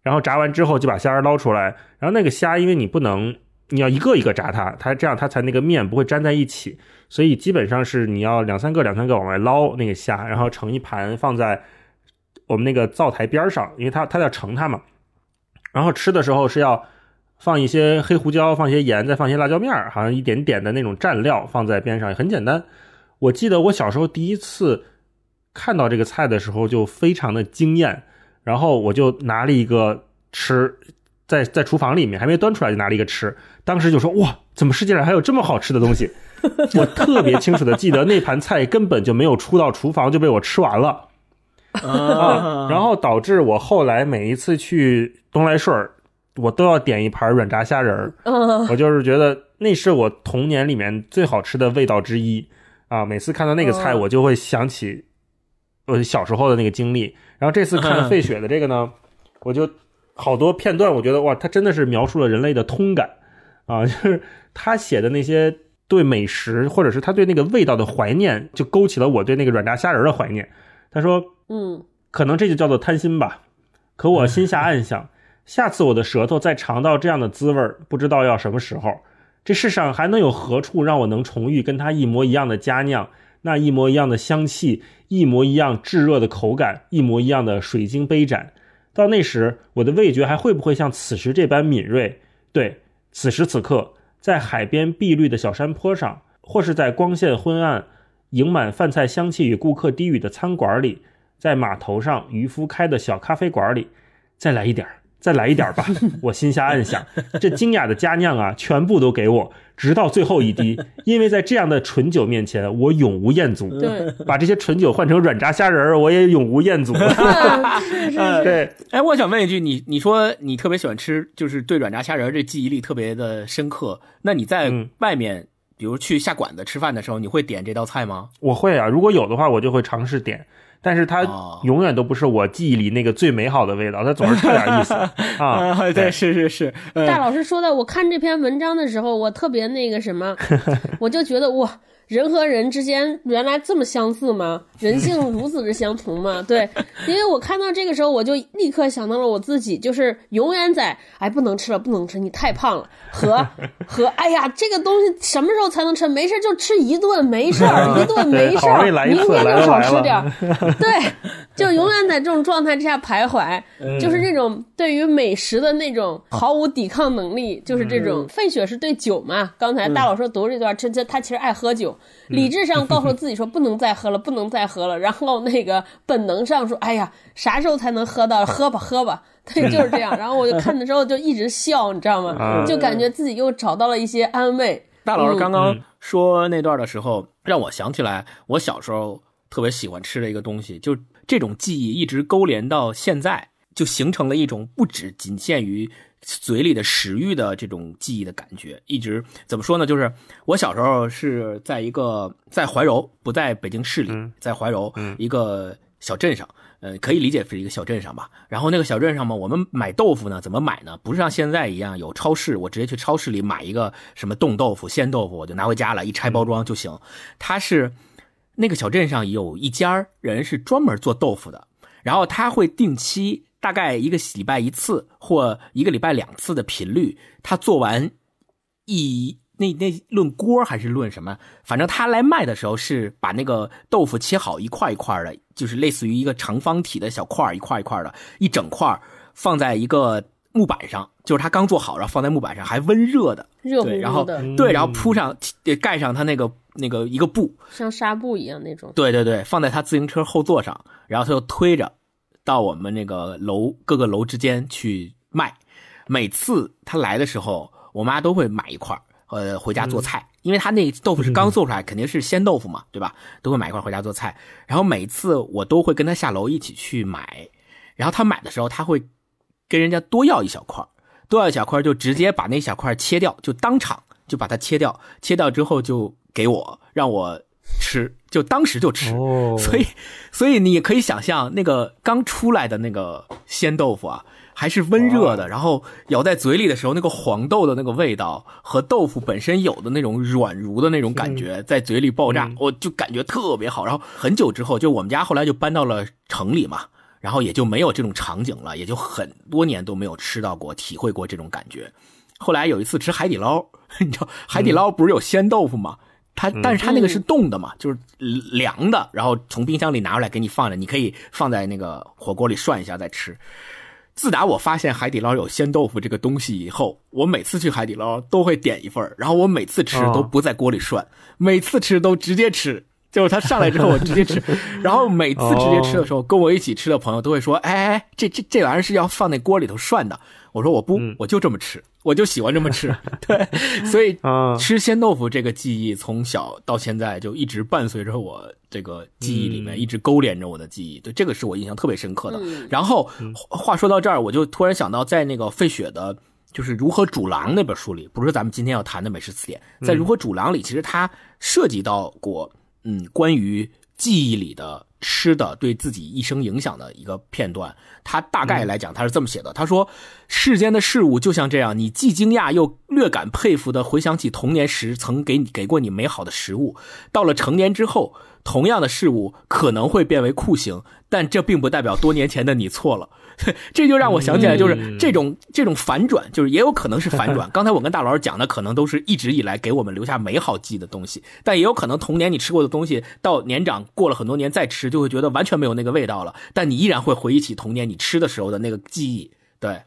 然后炸完之后就把虾仁捞出来。然后那个虾，因为你不能你要一个一个炸它，它这样它才那个面不会粘在一起，所以基本上是你要两三个两三个往外捞那个虾，然后盛一盘放在。我们那个灶台边上，因为它它在盛它嘛，然后吃的时候是要放一些黑胡椒，放一些盐，再放一些辣椒面儿，好像一点点的那种蘸料放在边上，很简单。我记得我小时候第一次看到这个菜的时候就非常的惊艳，然后我就拿了一个吃，在在厨房里面还没端出来就拿了一个吃，当时就说哇，怎么世界上还有这么好吃的东西？我特别清楚的记得那盘菜根本就没有出到厨房就被我吃完了。啊，然后导致我后来每一次去东来顺儿，我都要点一盘软炸虾仁儿。我就是觉得那是我童年里面最好吃的味道之一啊！每次看到那个菜，我就会想起我小时候的那个经历。然后这次看费雪的这个呢，我就好多片段，我觉得哇，他真的是描述了人类的通感啊！就是他写的那些对美食或者是他对那个味道的怀念，就勾起了我对那个软炸虾仁的怀念。他说：“嗯，可能这就叫做贪心吧。可我心下暗想，下次我的舌头再尝到这样的滋味，不知道要什么时候。这世上还能有何处让我能重遇跟他一模一样的佳酿，那一模一样的香气，一模一样炙热的口感，一模一样的水晶杯盏。到那时，我的味觉还会不会像此时这般敏锐？对，此时此刻，在海边碧绿的小山坡上，或是在光线昏暗。”盈满饭菜香气与顾客低语的餐馆里，在码头上渔夫开的小咖啡馆里，再来一点再来一点吧！我心下暗想，这精雅的佳酿啊，全部都给我，直到最后一滴，因为在这样的醇酒面前，我永无厌足。对，把这些醇酒换成软炸虾仁儿，我也永无厌足。对，哎，我想问一句，你你说你特别喜欢吃，就是对软炸虾仁儿这记忆力特别的深刻，那你在外面？比如去下馆子吃饭的时候，你会点这道菜吗？我会啊，如果有的话，我就会尝试点。但是它永远都不是我记忆里那个最美好的味道，它总是差点意思 啊。对，是是是。大老师说的，我看这篇文章的时候，我特别那个什么，我就觉得哇。人和人之间原来这么相似吗？人性如此之相同吗？对，因为我看到这个时候，我就立刻想到了我自己，就是永远在哎不能吃了，不能吃，你太胖了，和 和哎呀这个东西什么时候才能吃？没事就吃一顿，没事儿，一顿没事儿，明天就少吃点儿。对，就永远在这种状态之下徘徊，就是这种对于美食的那种毫无抵抗能力，就是这种。费雪是对酒嘛？刚才大佬说读这段，这这他其实爱喝酒。理智上告诉自己说不能再喝了，不能再喝了。然后那个本能上说：“哎呀，啥时候才能喝到？喝吧，喝吧。”对，就是这样。然后我就看的时候就一直笑，你知道吗？就感觉自己又找到了一些安慰。大老师刚刚说那段的时候，让我想起来我小时候特别喜欢吃的一个东西，就这种记忆一直勾连到现在，就形成了一种不止仅限于。嘴里的食欲的这种记忆的感觉，一直怎么说呢？就是我小时候是在一个在怀柔，不在北京市里，在怀柔一个小镇上，呃，可以理解是一个小镇上吧。然后那个小镇上嘛，我们买豆腐呢，怎么买呢？不是像现在一样有超市，我直接去超市里买一个什么冻豆腐、鲜豆腐，我就拿回家了，一拆包装就行。它是那个小镇上有一家人是专门做豆腐的，然后他会定期。大概一个礼拜一次或一个礼拜两次的频率，他做完一那那论锅还是论什么？反正他来卖的时候是把那个豆腐切好一块一块的，就是类似于一个长方体的小块一块一块的，一整块放在一个木板上，就是他刚做好，然后放在木板上还温热的，热乎的然后对，然后铺上盖上他那个那个一个布，像纱布一样那种。对对对，放在他自行车后座上，然后他就推着。到我们那个楼各个楼之间去卖，每次他来的时候，我妈都会买一块呃，回家做菜，因为他那豆腐是刚 做出来，肯定是鲜豆腐嘛，对吧？都会买一块回家做菜。然后每次我都会跟他下楼一起去买，然后他买的时候，他会跟人家多要一小块多要一小块就直接把那小块切掉，就当场就把它切掉，切掉之后就给我，让我。吃就当时就吃，所以所以你可以想象那个刚出来的那个鲜豆腐啊，还是温热的，然后咬在嘴里的时候，那个黄豆的那个味道和豆腐本身有的那种软如的那种感觉在嘴里爆炸，我就感觉特别好。然后很久之后，就我们家后来就搬到了城里嘛，然后也就没有这种场景了，也就很多年都没有吃到过、体会过这种感觉。后来有一次吃海底捞，你知道海底捞不是有鲜豆腐吗？它，但是它那个是冻的嘛，就是凉的，然后从冰箱里拿出来给你放着，你可以放在那个火锅里涮一下再吃。自打我发现海底捞有鲜豆腐这个东西以后，我每次去海底捞都会点一份然后我每次吃都不在锅里涮，每次吃都直接吃，就是它上来之后我直接吃。然后每次直接吃的时候，跟我一起吃的朋友都会说：“哎，这这这玩意儿是要放那锅里头涮的。”我说：“我不，我就这么吃。”我就喜欢这么吃。对，所以吃鲜豆腐这个记忆从小到现在就一直伴随着我这个记忆里面，一直勾连着我的记忆。对，这个是我印象特别深刻的。然后话说到这儿，我就突然想到，在那个费雪的。就是如何煮狼那本书里，不是咱们今天要谈的美食词典，在如何煮狼里，其实它涉及到过，嗯，关于记忆里的吃的对自己一生影响的一个片段。他大概来讲，他是这么写的：他说，世间的事物就像这样，你既惊讶又略感佩服的回想起童年时曾给你给过你美好的食物，到了成年之后，同样的事物可能会变为酷刑，但这并不代表多年前的你错了。这就让我想起来，就是这种这种反转，就是也有可能是反转。刚才我跟大老师讲的，可能都是一直以来给我们留下美好记忆的东西，但也有可能童年你吃过的东西，到年长过了很多年再吃，就会觉得完全没有那个味道了。但你依然会回忆起童年你吃的时候的那个记忆。对，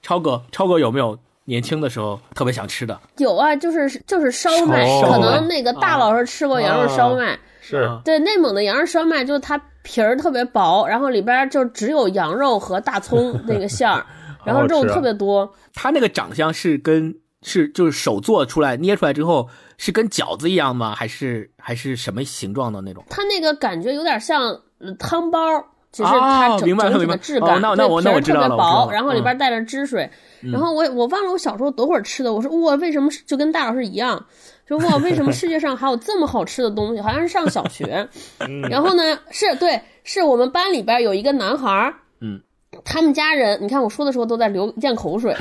超哥，超哥有没有年轻的时候特别想吃的？有啊，就是就是烧麦，可能那个大老师吃过羊肉烧麦。是对内蒙的羊肉烧麦，就是它皮儿特别薄，然后里边就只有羊肉和大葱 那个馅儿，然后肉特别多。它那个长相是跟是就是手做出来捏出来之后是跟饺子一样吗？还是还是什么形状的那种？它那个感觉有点像汤包，只是它整整体的质感。那那我那我知道了。特别薄，然后里边带着汁水。然后我我忘了我小时候多会儿吃的，我说哇，为什么就跟大老师一样？说哇，为什么世界上还有这么好吃的东西？好像是上小学，然后呢，是对，是我们班里边有一个男孩儿，嗯，他们家人，你看我说的时候都在流咽口水，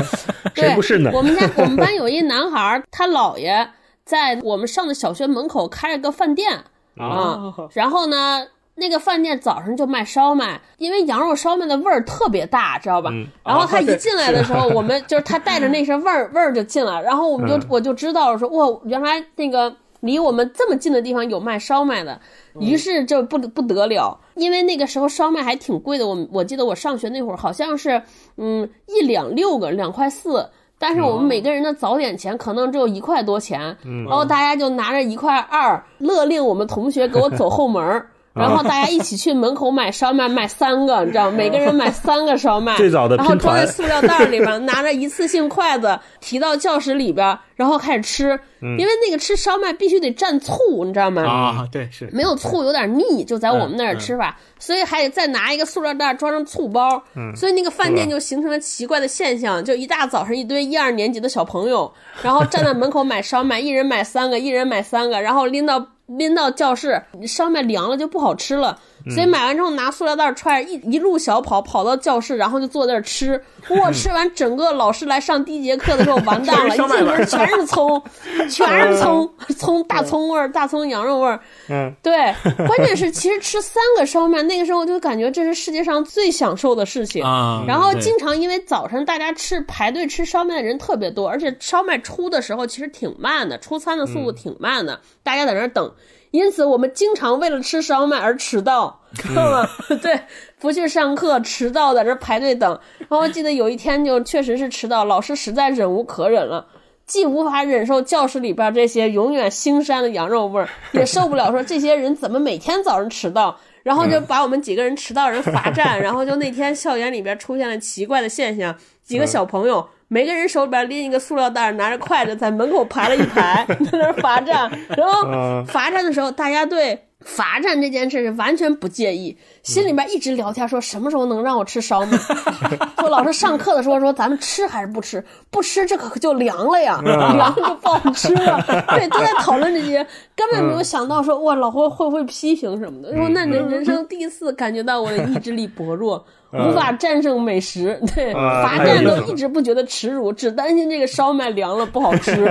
对不是呢？我们家我们班有一男孩儿，他姥爷在我们上的小学门口开了个饭店啊，然后呢。那个饭店早上就卖烧麦，因为羊肉烧麦的味儿特别大，知道吧？然后他一进来的时候，我们就是他带着那身味儿味儿就进来，然后我们就我就知道了，说哇，原来那个离我们这么近的地方有卖烧麦的，于是就不不得了，因为那个时候烧麦还挺贵的，我我记得我上学那会儿好像是嗯一两六个两块四，但是我们每个人的早点钱可能只有一块多钱，然后大家就拿着一块二，勒令我们同学给我走后门儿。然后大家一起去门口买烧麦，买三个，你知道，每个人买三个烧麦，最早的然后装在塑料袋里边，拿着一次性筷子提到教室里边，然后开始吃。因为那个吃烧麦必须得蘸醋，你知道吗？啊，对，是没有醋有点腻，就在我们那儿吃法，所以还得再拿一个塑料袋装上醋包。所以那个饭店就形成了奇怪的现象，就一大早上一堆一二年级的小朋友，然后站在门口买烧麦，一人买三个，一人买三个，然后拎到。拎到教室，上面凉了就不好吃了，所以买完之后拿塑料袋揣，一一路小跑跑到教室，然后就坐在那儿吃。哇，吃完整个老师来上第一节课的时候完蛋了，一进门全是葱，全是葱，葱大葱味儿，大葱羊肉味儿。嗯，对，关键是其实吃三个烧麦，那个时候就感觉这是世界上最享受的事情啊。然后经常因为早晨大家吃排队吃烧麦的人特别多，而且烧麦出的时候其实挺慢的，出餐的速度挺慢的，大家在那儿等。因此，我们经常为了吃烧麦而迟到，知道吗？对，不去上课，迟到在这排队等。然后记得有一天就确实是迟到，老师实在忍无可忍了，既无法忍受教室里边这些永远腥膻的羊肉味儿，也受不了说这些人怎么每天早上迟到，然后就把我们几个人迟到人罚站。然后就那天校园里边出现了奇怪的现象，几个小朋友。每个人手里边拎一个塑料袋，拿着筷子在门口排了一排，在那罚站。然后罚站的时候，大家对罚站这件事是完全不介意，心里面一直聊天，说什么时候能让我吃烧麦。说老师上课的时候说咱们吃还是不吃？不吃这可就凉了呀，凉就不好吃了。对，都在讨论这些，根本没有想到说哇，老师会不会批评什么的。说那人人生第一次感觉到我的意志力薄弱。无法战胜美食，对罚站都一直不觉得耻辱，只担心这个烧麦凉了不好吃。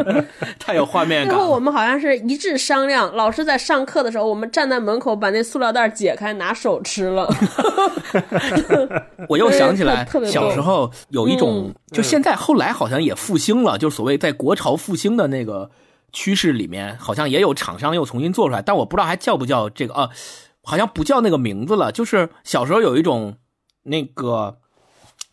太有画面感。最后我们好像是一致商量，老师在上课的时候，我们站在门口把那塑料袋解开，拿手吃了。我又想起来，小时候有一种，就现在后来好像也复兴了，就所谓在国潮复兴的那个趋势里面，好像也有厂商又重新做出来，但我不知道还叫不叫这个啊，好像不叫那个名字了。就是小时候有一种。那个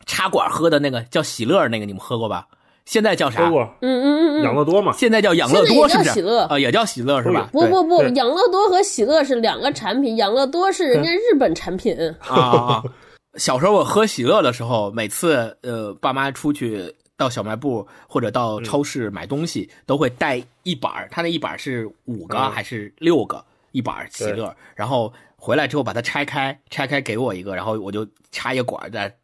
插管喝的那个叫喜乐，那个你们喝过吧？现在叫啥？嗯嗯嗯嗯。养乐多嘛。现在叫养乐多是不是？喜乐啊，也叫喜乐是吧？不不不，养乐多和喜乐是两个产品，养乐多是人家日本产品。啊啊！小时候我喝喜乐的时候，每次呃爸妈出去。到小卖部或者到超市买东西，都会带一板他那一板是五个还是六个一板喜乐，然后回来之后把它拆开，拆开给我一个，然后我就插一管在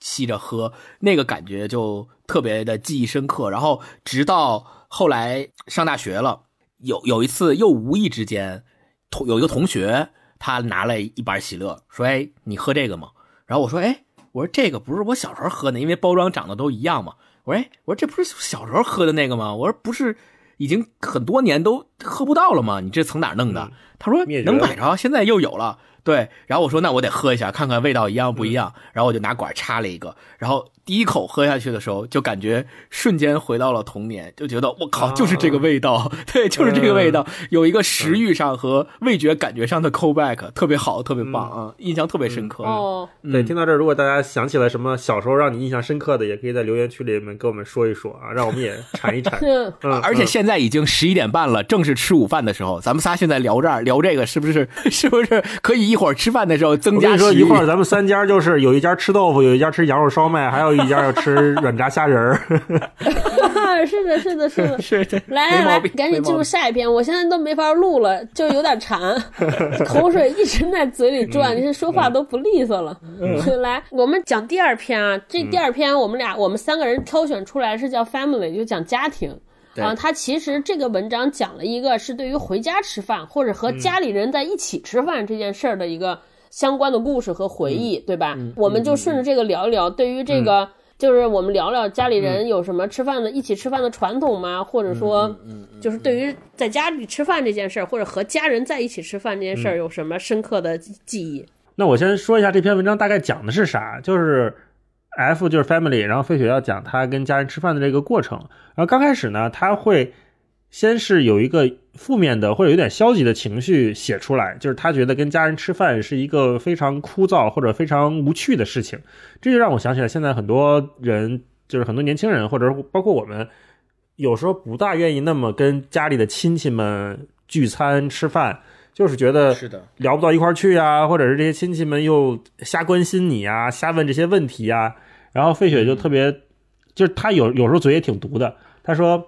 吸着喝，那个感觉就特别的记忆深刻。然后直到后来上大学了，有有一次又无意之间，同有一个同学他拿了一板喜乐，说：“哎，你喝这个吗？”然后我说：“哎。”我说这个不是我小时候喝的，因为包装长得都一样嘛。我说，哎，我说这不是小时候喝的那个吗？我说不是，已经很多年都喝不到了吗？你这从哪弄的？他说能买着，现在又有了。对，然后我说那我得喝一下，看看味道一样不一样。然后我就拿管插了一个，然后。第一口喝下去的时候，就感觉瞬间回到了童年，就觉得我靠，就是这个味道，对，就是这个味道，有一个食欲上和味觉感觉上的 callback，特别好，特别棒啊，印象特别深刻。哦，对，听到这儿，如果大家想起来什么小时候让你印象深刻的，也可以在留言区里面跟我们说一说啊，让我们也 馋一馋。嗯，而且现在已经十一点半了，正是吃午饭的时候，咱们仨现在聊这儿聊这个，是不是？是不是可以一会儿吃饭的时候增加？说一会儿咱们三家就是有一家吃豆腐，有一家吃羊肉烧麦，还有。一家要吃软炸虾仁儿，是的，是的，是的，是的。来来来，赶紧进入下一篇，我现在都没法录了，就有点馋，口水一直在嘴里转，你看说话都不利索了。来，我们讲第二篇啊，这第二篇我们俩我们三个人挑选出来是叫 family，就讲家庭啊。他其实这个文章讲了一个是对于回家吃饭或者和家里人在一起吃饭这件事儿的一个。相关的故事和回忆，对吧？我们就顺着这个聊一聊。对于这个，就是我们聊聊家里人有什么吃饭的、一起吃饭的传统吗？或者说，就是对于在家里吃饭这件事儿，或者和家人在一起吃饭这件事儿，有什么深刻的记忆？那我先说一下这篇文章大概讲的是啥，就是 F 就是 family，然后费雪要讲他跟家人吃饭的这个过程。然后刚开始呢，他会。先是有一个负面的或者有点消极的情绪写出来，就是他觉得跟家人吃饭是一个非常枯燥或者非常无趣的事情，这就让我想起来现在很多人，就是很多年轻人或者包括我们，有时候不大愿意那么跟家里的亲戚们聚餐吃饭，就是觉得是的聊不到一块去啊，或者是这些亲戚们又瞎关心你啊，瞎问这些问题啊，然后费雪就特别，就是他有有时候嘴也挺毒的。他说：“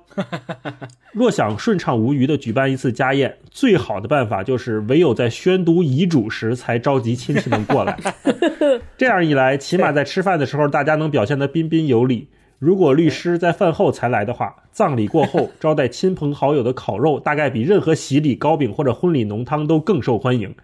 若想顺畅无余的举办一次家宴，最好的办法就是唯有在宣读遗嘱时才召集亲戚们过来。这样一来，起码在吃饭的时候，大家能表现得彬彬有礼。如果律师在饭后才来的话，葬礼过后招待亲朋好友的烤肉，大概比任何洗礼糕饼或者婚礼浓汤都更受欢迎。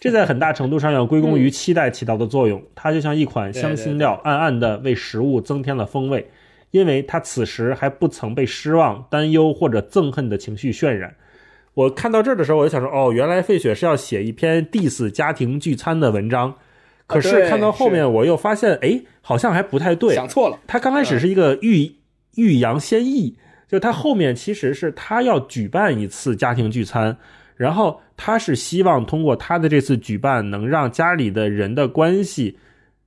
这在很大程度上要归功于期待起到的作用，它就像一款香辛料，暗暗地为食物增添了风味。”因为他此时还不曾被失望、担忧或者憎恨的情绪渲染。我看到这儿的时候，我就想说：哦，原来费雪是要写一篇 diss 家庭聚餐的文章。可是看到后面，我又发现，哎，好像还不太对，想错了。他刚开始是一个欲欲扬先抑，就他后面其实是他要举办一次家庭聚餐，然后他是希望通过他的这次举办，能让家里的人的关系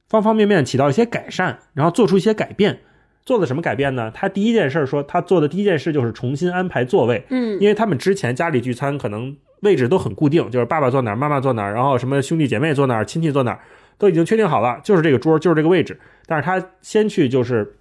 方方面面起到一些改善，然后做出一些改变。做了什么改变呢？他第一件事说，他做的第一件事就是重新安排座位。嗯，因为他们之前家里聚餐可能位置都很固定，就是爸爸坐哪儿，妈妈坐哪儿，然后什么兄弟姐妹坐哪儿，亲戚坐哪儿，都已经确定好了，就是这个桌，就是这个位置。但是他先去就是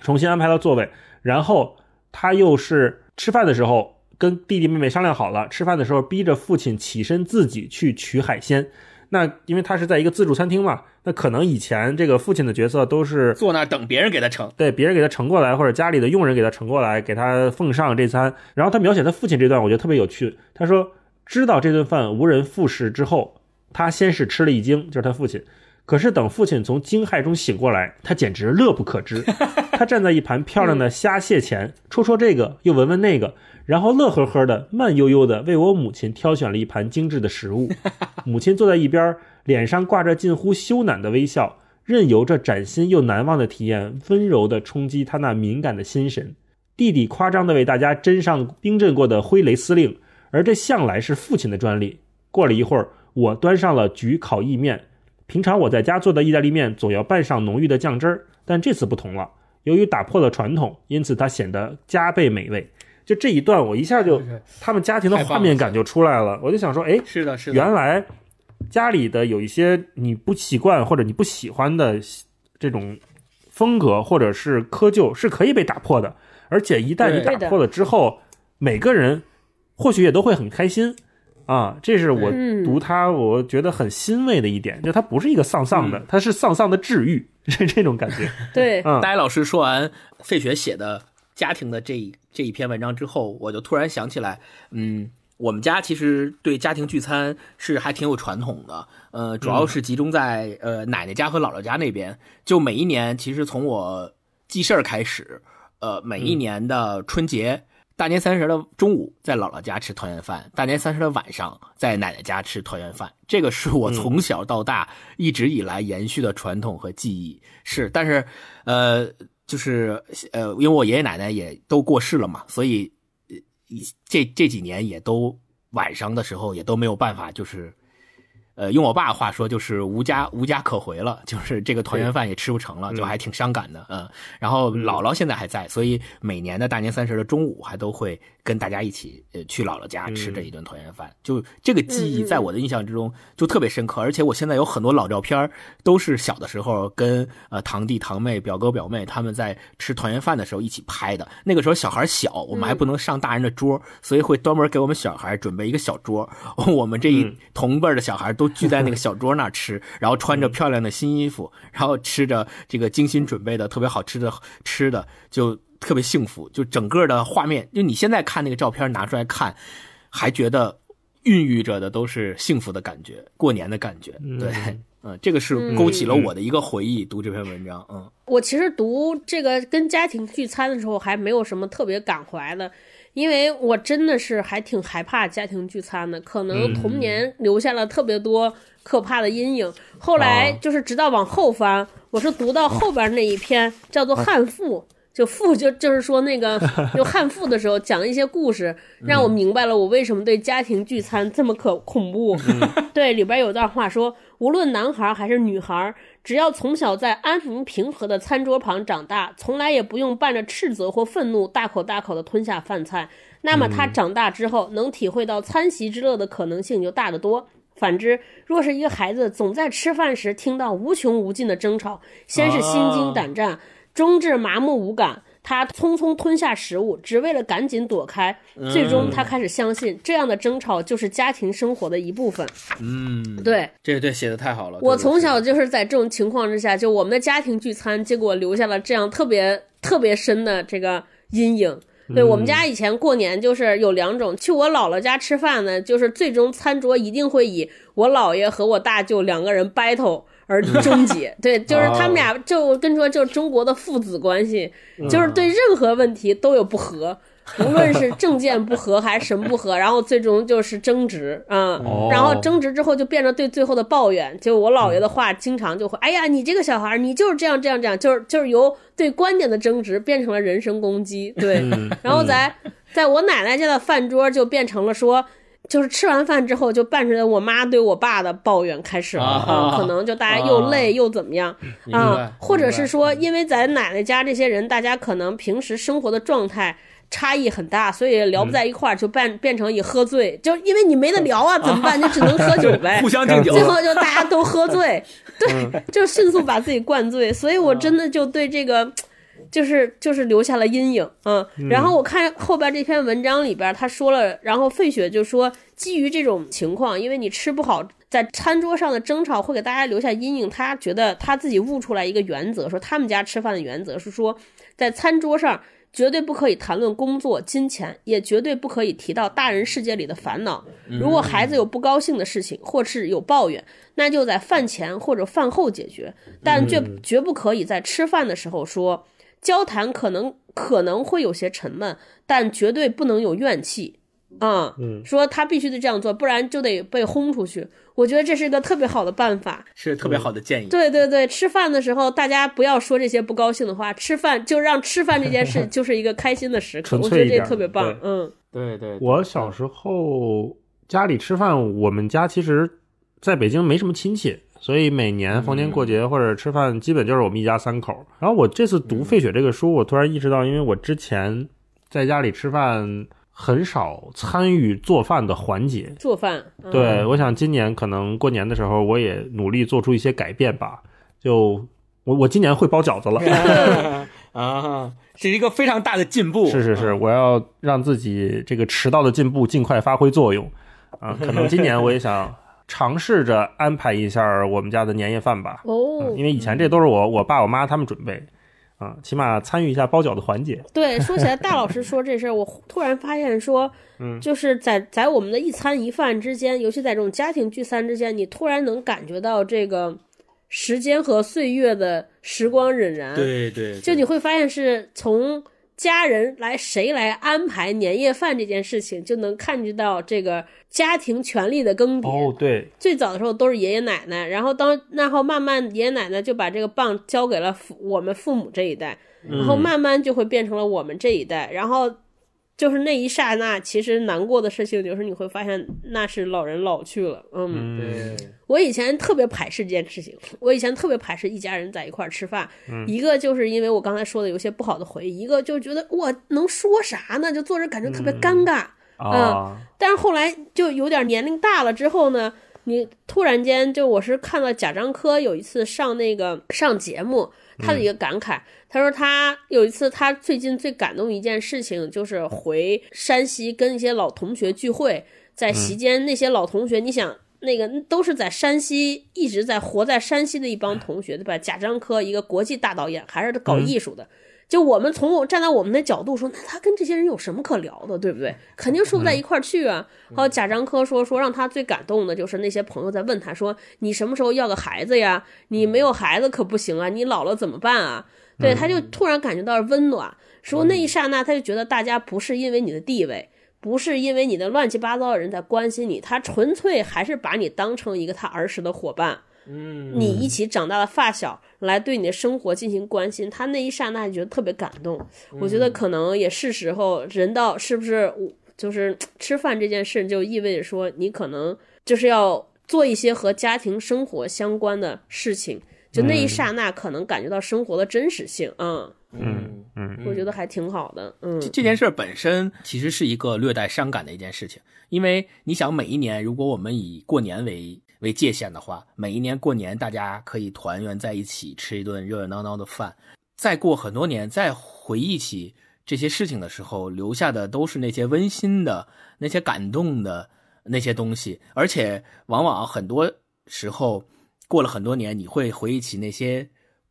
重新安排了座位，然后他又是吃饭的时候跟弟弟妹妹商量好了，吃饭的时候逼着父亲起身自己去取海鲜。那因为他是在一个自助餐厅嘛，那可能以前这个父亲的角色都是坐那等别人给他盛，对，别人给他盛过来，或者家里的佣人给他盛过来，给他奉上这餐。然后他描写他父亲这段，我觉得特别有趣。他说，知道这顿饭无人复食之后，他先是吃了一惊，就是他父亲。可是等父亲从惊骇中醒过来，他简直乐不可支。他站在一盘漂亮的虾蟹前，戳戳这个，又闻闻那个。然后乐呵呵的、慢悠悠的为我母亲挑选了一盘精致的食物。母亲坐在一边，脸上挂着近乎羞赧的微笑，任由这崭新又难忘的体验温柔地冲击她那敏感的心神。弟弟夸张地为大家斟上冰镇过的灰雷司令，而这向来是父亲的专利。过了一会儿，我端上了焗烤意面。平常我在家做的意大利面总要拌上浓郁的酱汁儿，但这次不同了。由于打破了传统，因此它显得加倍美味。就这一段，我一下就他们家庭的画面感就出来了。我就想说，哎，是的，是的，原来家里的有一些你不习惯或者你不喜欢的这种风格或者是窠臼是可以被打破的，而且一旦你打破了之后，每个人或许也都会很开心啊。这是我读它我觉得很欣慰的一点，就它不是一个丧丧的，它是丧丧的治愈，是这种感觉。对，嗯，戴老师说完费雪写的家庭的这这一篇文章之后，我就突然想起来，嗯。我们家其实对家庭聚餐是还挺有传统的，呃，主要是集中在呃奶奶家和姥姥家那边。就每一年，其实从我记事儿开始，呃，每一年的春节、大年三十的中午在姥姥家吃团圆饭，大年三十的晚上在奶奶家吃团圆饭。这个是我从小到大一直以来延续的传统和记忆。是，但是，呃，就是呃，因为我爷爷奶奶也都过世了嘛，所以。这这几年也都晚上的时候也都没有办法，就是。呃，用我爸话说就是无家无家可回了，就是这个团圆饭也吃不成了，就还挺伤感的，嗯。然后姥姥现在还在，所以每年的大年三十的中午还都会跟大家一起呃去姥姥家吃这一顿团圆饭。就这个记忆在我的印象之中就特别深刻，而且我现在有很多老照片都是小的时候跟呃堂弟堂妹、表哥表妹他们在吃团圆饭的时候一起拍的。那个时候小孩小，我们还不能上大人的桌，所以会专门给我们小孩准备一个小桌，我们这一同辈的小孩都。聚在那个小桌那儿吃，然后穿着漂亮的新衣服，然后吃着这个精心准备的特别好吃的吃的，就特别幸福。就整个的画面，就你现在看那个照片拿出来看，还觉得孕育着的都是幸福的感觉，过年的感觉。对，嗯，这个是勾起了我的一个回忆。读这篇文章，嗯，我其实读这个跟家庭聚餐的时候，还没有什么特别感怀的。因为我真的是还挺害怕家庭聚餐的，可能童年留下了特别多可怕的阴影。后来就是直到往后翻，我是读到后边那一篇叫做《汉赋》，就赋就就是说那个 就汉赋的时候讲一些故事，让我明白了我为什么对家庭聚餐这么可恐怖。对，里边有段话说，无论男孩还是女孩。只要从小在安宁平和的餐桌旁长大，从来也不用伴着斥责或愤怒大口大口地吞下饭菜，那么他长大之后能体会到餐席之乐的可能性就大得多。反之，若是一个孩子总在吃饭时听到无穷无尽的争吵，先是心惊胆战，终至麻木无感。他匆匆吞下食物，只为了赶紧躲开。最终，他开始相信这样的争吵就是家庭生活的一部分。嗯，对，这个对写的太好了。我从小就是在这种情况之下，就我们的家庭聚餐，结果留下了这样特别特别深的这个阴影。对我们家以前过年就是有两种，去我姥姥家吃饭呢，就是最终餐桌一定会以我姥爷和我大舅两个人 battle。而终结，对，就是他们俩，就跟说，就是中国的父子关系，就是对任何问题都有不和，无论是政见不合还是什么不合，然后最终就是争执啊，然后争执之后就变成对最后的抱怨。就我姥爷的话，经常就会，哎呀，你这个小孩，你就是这样这样这样，就是就是由对观点的争执变成了人身攻击，对，然后在在我奶奶家的饭桌就变成了说。就是吃完饭之后，就伴随着我妈对我爸的抱怨开始了啊，可能就大家又累又怎么样啊，或者是说，因为咱奶奶家这些人，大家可能平时生活的状态差异很大，所以聊不在一块儿，就变变成以喝醉，就因为你没得聊啊，怎么办？就只能喝酒 呗，互相敬。酒，最后就大家都喝醉，对，就迅速把自己灌醉，所以我真的就对这个。就是就是留下了阴影，嗯，然后我看后边这篇文章里边他说了，然后费雪就说，基于这种情况，因为你吃不好，在餐桌上的争吵会给大家留下阴影，他觉得他自己悟出来一个原则，说他们家吃饭的原则是说，在餐桌上绝对不可以谈论工作、金钱，也绝对不可以提到大人世界里的烦恼。如果孩子有不高兴的事情或是有抱怨，那就在饭前或者饭后解决，但绝绝不可以在吃饭的时候说。交谈可能可能会有些沉闷，但绝对不能有怨气啊！说他必须得这样做，不然就得被轰出去。我觉得这是一个特别好的办法，是特别好的建议。对对对，吃饭的时候大家不要说这些不高兴的话，吃饭就让吃饭这件事 就是一个开心的时刻。我觉得这特别棒。嗯，对对。我小时候家里吃饭，我们家其实在北京没什么亲戚。所以每年逢年过节或者吃饭，基本就是我们一家三口。然后我这次读费雪这个书，我突然意识到，因为我之前在家里吃饭很少参与做饭的环节。做饭，对，我想今年可能过年的时候，我也努力做出一些改变吧。就我我今年会包饺子了 啊，是一个非常大的进步。是是是，我要让自己这个迟到的进步尽快发挥作用啊！可能今年我也想尝试着安排一下我们家的年夜饭吧。哦，因为以前这都是我我爸我妈他们准备。啊，起码参与一下包饺子环节。对，说起来，大老师说这事儿，我突然发现说，嗯，就是在在我们的一餐一饭之间，尤其在这种家庭聚餐之间，你突然能感觉到这个时间和岁月的时光荏苒。对对，就你会发现是从。家人来谁来安排年夜饭这件事情，就能看得到这个家庭权力的更迭。哦，对，最早的时候都是爷爷奶奶，然后当然后慢慢爷爷奶奶就把这个棒交给了父我们父母这一代，然后慢慢就会变成了我们这一代，然后。就是那一刹那，其实难过的事情就是你会发现那是老人老去了。嗯，对。我以前特别排斥这件事情，我以前特别排斥一家人在一块儿吃饭。一个就是因为我刚才说的有些不好的回忆，一个就觉得我能说啥呢？就坐着感觉特别尴尬。啊。但是后来就有点年龄大了之后呢，你突然间就我是看到贾樟柯有一次上那个上节目。他的一个感慨，他说他有一次，他最近最感动一件事情，就是回山西跟一些老同学聚会，在席间那些老同学，你想那个都是在山西一直在活在山西的一帮同学，对吧？贾樟柯一个国际大导演，还是搞艺术的。就我们从站在我们的角度说，那他跟这些人有什么可聊的，对不对？肯定说不在一块儿去啊。还有贾樟柯说说让他最感动的就是那些朋友在问他说，你什么时候要个孩子呀？你没有孩子可不行啊，你老了怎么办啊？对，他就突然感觉到温暖，说那一刹那他就觉得大家不是因为你的地位，不是因为你的乱七八糟的人在关心你，他纯粹还是把你当成一个他儿时的伙伴。嗯，你一起长大的发小来对你的生活进行关心，他那一刹那就觉得特别感动。我觉得可能也是时候，人到是不是就是吃饭这件事，就意味着说你可能就是要做一些和家庭生活相关的事情。就那一刹那，可能感觉到生活的真实性。嗯嗯嗯，我觉得还挺好的。嗯，这件事本身其实是一个略带伤感的一件事情，因为你想，每一年如果我们以过年为为界限的话，每一年过年，大家可以团圆在一起吃一顿热热闹闹的饭。再过很多年，再回忆起这些事情的时候，留下的都是那些温馨的、那些感动的那些东西。而且，往往很多时候过了很多年，你会回忆起那些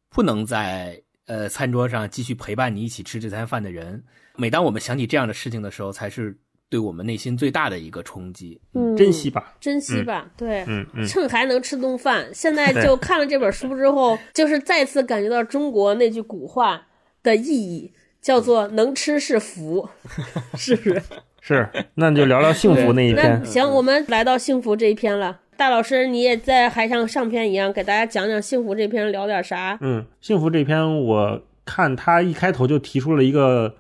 不能在呃餐桌上继续陪伴你一起吃这餐饭的人。每当我们想起这样的事情的时候，才是。对我们内心最大的一个冲击，嗯，珍惜吧，珍惜吧，对，嗯嗯，趁还能吃顿饭。现在就看了这本书之后，就是再次感觉到中国那句古话的意义，叫做“能吃是福”，是不是？是，那就聊聊幸福那一篇。行，我们来到幸福这一篇了。大老师，你也在还像上篇一样给大家讲讲幸福这篇聊点啥？嗯，幸福这篇我看他一开头就提出了一个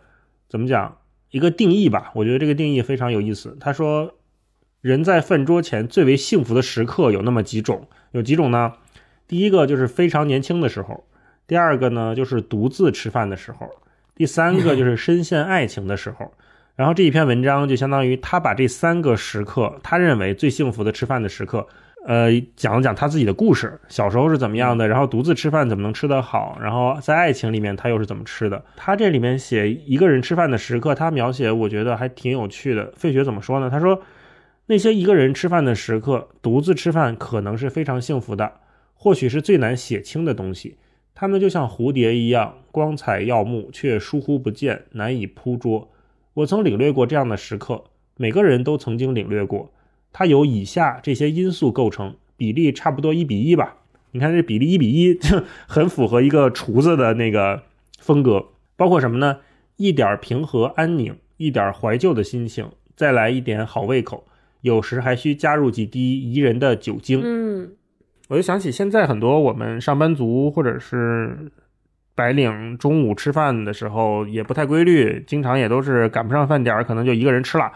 怎么讲？一个定义吧，我觉得这个定义非常有意思。他说，人在饭桌前最为幸福的时刻有那么几种，有几种呢？第一个就是非常年轻的时候，第二个呢就是独自吃饭的时候，第三个就是深陷爱情的时候。然后这一篇文章就相当于他把这三个时刻，他认为最幸福的吃饭的时刻。呃，讲了讲他自己的故事，小时候是怎么样的，然后独自吃饭怎么能吃得好，然后在爱情里面他又是怎么吃的。他这里面写一个人吃饭的时刻，他描写我觉得还挺有趣的。费雪怎么说呢？他说，那些一个人吃饭的时刻，独自吃饭可能是非常幸福的，或许是最难写清的东西。他们就像蝴蝶一样，光彩耀目，却疏忽不见，难以扑捉。我曾领略过这样的时刻，每个人都曾经领略过。它由以下这些因素构成，比例差不多一比一吧。你看这比例一比一，就很符合一个厨子的那个风格。包括什么呢？一点平和安宁，一点怀旧的心情，再来一点好胃口，有时还需加入几滴宜人的酒精。嗯，我就想起现在很多我们上班族或者是白领，中午吃饭的时候也不太规律，经常也都是赶不上饭点，可能就一个人吃了。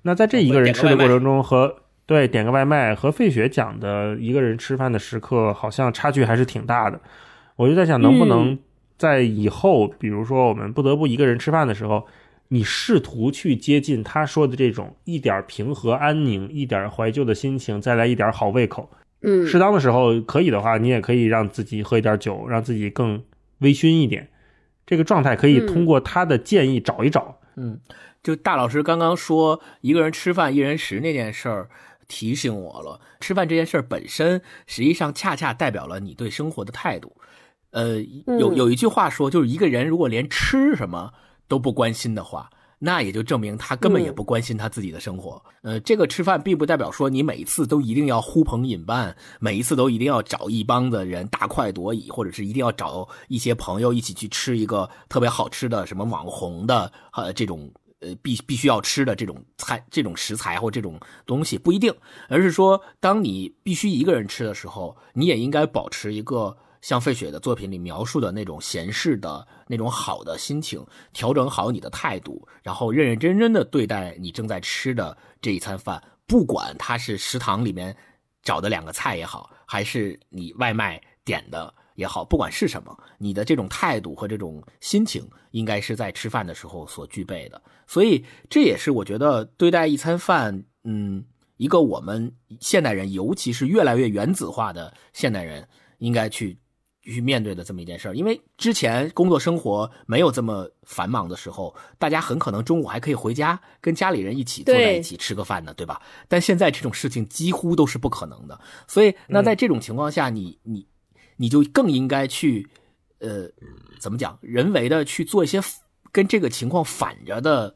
那在这一个人吃的过程中，和对点个外卖和费雪讲的一个人吃饭的时刻，好像差距还是挺大的。我就在想，能不能在以后，比如说我们不得不一个人吃饭的时候，你试图去接近他说的这种一点平和安宁、一点怀旧的心情，再来一点好胃口。嗯，适当的时候可以的话，你也可以让自己喝一点酒，让自己更微醺一点。这个状态可以通过他的建议找一找。嗯，就大老师刚刚说一个人吃饭一人食那件事儿，提醒我了。吃饭这件事儿本身，实际上恰恰代表了你对生活的态度。呃，有有一句话说，就是一个人如果连吃什么都不关心的话。那也就证明他根本也不关心他自己的生活。呃，这个吃饭并不代表说你每一次都一定要呼朋引伴，每一次都一定要找一帮的人大快朵颐，或者是一定要找一些朋友一起去吃一个特别好吃的什么网红的呃这种呃必必须要吃的这种菜这种食材或这种东西不一定，而是说当你必须一个人吃的时候，你也应该保持一个。像费雪的作品里描述的那种闲适的那种好的心情，调整好你的态度，然后认认真真的对待你正在吃的这一餐饭，不管它是食堂里面找的两个菜也好，还是你外卖点的也好，不管是什么，你的这种态度和这种心情，应该是在吃饭的时候所具备的。所以这也是我觉得对待一餐饭，嗯，一个我们现代人，尤其是越来越原子化的现代人，应该去。去面对的这么一件事儿，因为之前工作生活没有这么繁忙的时候，大家很可能中午还可以回家跟家里人一起坐在一起吃个饭呢，对吧？但现在这种事情几乎都是不可能的，所以那在这种情况下，你你你就更应该去，呃，怎么讲？人为的去做一些跟这个情况反着的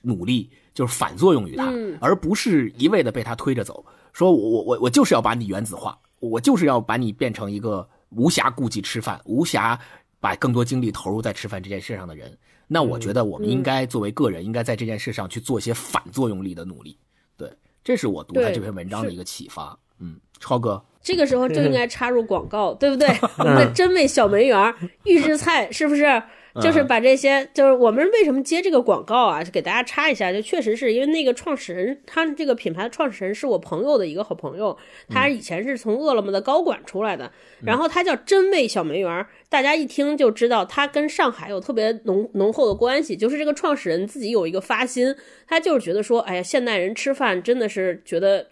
努力，就是反作用于他，而不是一味的被它推着走。说我我我我就是要把你原子化，我就是要把你变成一个。无暇顾及吃饭，无暇把更多精力投入在吃饭这件事上的人，那我觉得我们应该作为个人，应该在这件事上去做一些反作用力的努力。对，这是我读他这篇文章的一个启发。嗯，超哥，这个时候就应该插入广告，对不对？我们的真味小梅园预制菜是不是？就是把这些，就是我们为什么接这个广告啊？给大家插一下，就确实是因为那个创始人，他这个品牌的创始人是我朋友的一个好朋友，他以前是从饿了么的高管出来的，然后他叫真味小梅园，大家一听就知道他跟上海有特别浓浓厚的关系。就是这个创始人自己有一个发心，他就是觉得说，哎呀，现代人吃饭真的是觉得。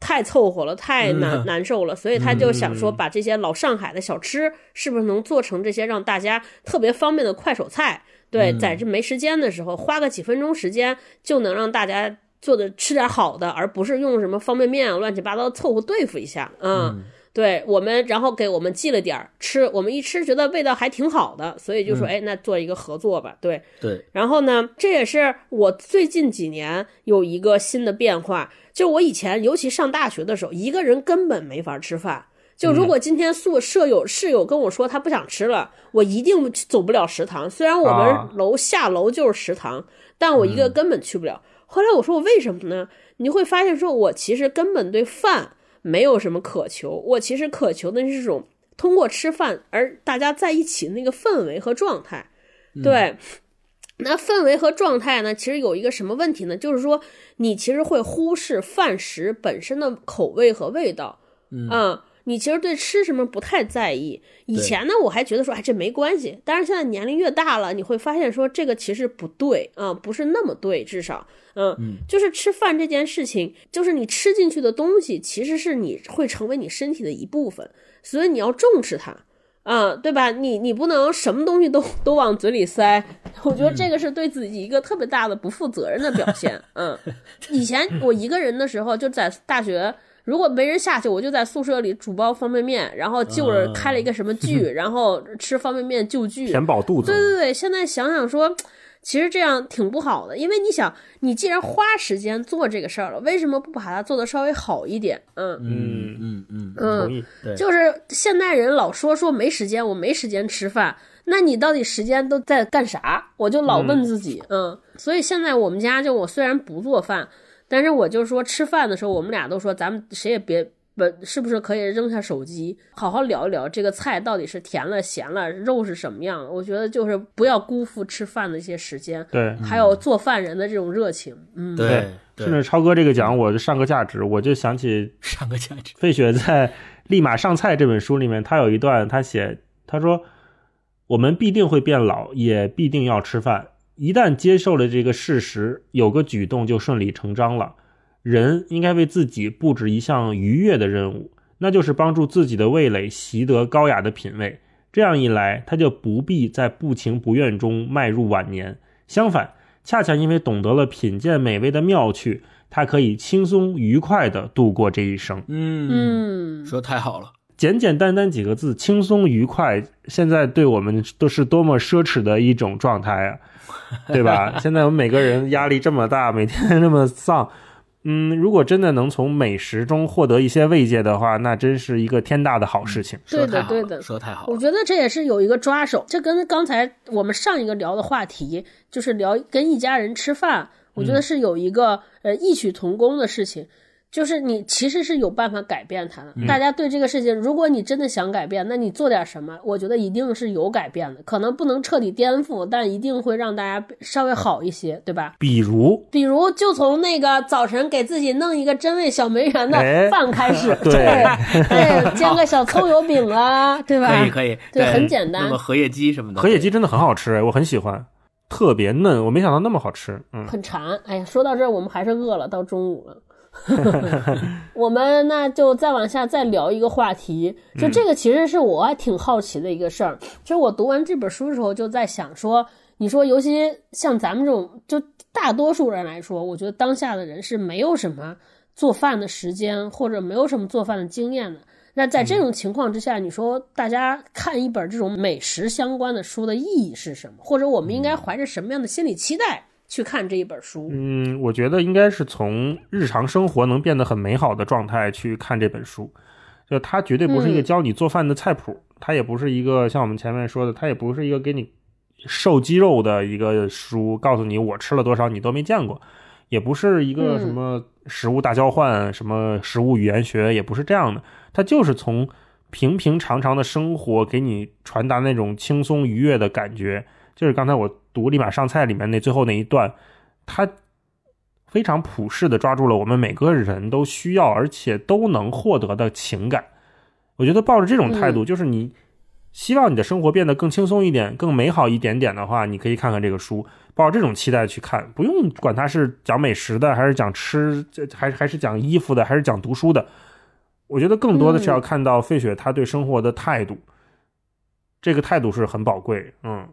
太凑合了，太难难受了，所以他就想说，把这些老上海的小吃，是不是能做成这些让大家特别方便的快手菜？对，在这没时间的时候，花个几分钟时间就能让大家做的吃点好的，而不是用什么方便面啊乱七八糟凑合对付一下。嗯，对我们，然后给我们寄了点儿吃，我们一吃觉得味道还挺好的，所以就说，哎，那做一个合作吧。对对，然后呢，这也是我最近几年有一个新的变化。就我以前，尤其上大学的时候，一个人根本没法吃饭。就如果今天宿舍友室友跟我说他不想吃了，我一定走不了食堂。虽然我们楼下楼就是食堂，但我一个根本去不了。后来我说我为什么呢？你会发现，说我其实根本对饭没有什么渴求，我其实渴求的是这种通过吃饭而大家在一起那个氛围和状态。对。那氛围和状态呢？其实有一个什么问题呢？就是说，你其实会忽视饭食本身的口味和味道。嗯，你其实对吃什么不太在意。以前呢，我还觉得说，哎，这没关系。但是现在年龄越大了，你会发现说，这个其实不对啊，不是那么对。至少，嗯，就是吃饭这件事情，就是你吃进去的东西，其实是你会成为你身体的一部分，所以你要重视它。嗯，对吧？你你不能什么东西都都往嘴里塞，我觉得这个是对自己一个特别大的不负责任的表现。嗯，以前我一个人的时候，就在大学，如果没人下去，我就在宿舍里煮包方便面，然后就着开了一个什么剧，然后吃方便面就剧，填饱肚子。对对对，现在想想说。其实这样挺不好的，因为你想，你既然花时间做这个事儿了，为什么不把它做的稍微好一点？嗯嗯嗯嗯嗯，对，就是现代人老说说没时间，我没时间吃饭，那你到底时间都在干啥？我就老问自己，嗯，所以现在我们家就我虽然不做饭，但是我就说吃饭的时候，我们俩都说咱们谁也别。不，是不是可以扔下手机，好好聊一聊这个菜到底是甜了、咸了，肉是什么样的？我觉得就是不要辜负吃饭的一些时间，对，还有做饭人的这种热情，嗯，对。顺着超哥这个讲，我就上个价值，我就想起 上个价值。费雪在《立马上菜》这本书里面，他有一段，他写，他说：“我们必定会变老，也必定要吃饭。一旦接受了这个事实，有个举动就顺理成章了。”人应该为自己布置一项愉悦的任务，那就是帮助自己的味蕾习得高雅的品味。这样一来，他就不必在不情不愿中迈入晚年。相反，恰恰因为懂得了品鉴美味的妙趣，他可以轻松愉快地度过这一生。嗯，说太好了。简简单单几个字，轻松愉快，现在对我们都是多么奢侈的一种状态啊，对吧？现在我们每个人压力这么大，每天 那么丧，嗯，如果真的能从美食中获得一些慰藉的话，那真是一个天大的好事情。对的，对的，说太好。我觉得这也是有一个抓手，这跟刚才我们上一个聊的话题，就是聊跟一家人吃饭，我觉得是有一个呃异曲同工的事情。就是你其实是有办法改变它的。大家对这个事情，如果你真的想改变，那你做点什么，我觉得一定是有改变的。可能不能彻底颠覆，但一定会让大家稍微好一些，对吧？比如，比如就从那个早晨给自己弄一个真味小梅园的饭开始，对，对，煎个小葱油饼啊，对吧？可以可以，对，很简单。那么荷叶鸡什么的，荷叶鸡真的很好吃，我很喜欢，特别嫩，我没想到那么好吃，嗯，很馋。哎呀，说到这儿，我们还是饿了，到中午了。我们那就再往下再聊一个话题，就这个其实是我还挺好奇的一个事儿。其实我读完这本书的时候就在想说，你说尤其像咱们这种就大多数人来说，我觉得当下的人是没有什么做饭的时间，或者没有什么做饭的经验的。那在这种情况之下，你说大家看一本这种美食相关的书的意义是什么？或者我们应该怀着什么样的心理期待？去看这一本书，嗯，我觉得应该是从日常生活能变得很美好的状态去看这本书，就它绝对不是一个教你做饭的菜谱，它也不是一个像我们前面说的，它也不是一个给你瘦肌肉的一个书，告诉你我吃了多少你都没见过，也不是一个什么食物大交换，什么食物语言学，也不是这样的，它就是从平平常常的生活给你传达那种轻松愉悦的感觉。就是刚才我读《立马上菜》里面那最后那一段，他非常普世的抓住了我们每个人都需要而且都能获得的情感。我觉得抱着这种态度，就是你希望你的生活变得更轻松一点、更美好一点点的话，你可以看看这个书，抱着这种期待去看，不用管它是讲美食的，还是讲吃，这还还是讲衣服的，还是讲读书的。我觉得更多的是要看到费雪他对生活的态度，这个态度是很宝贵。嗯。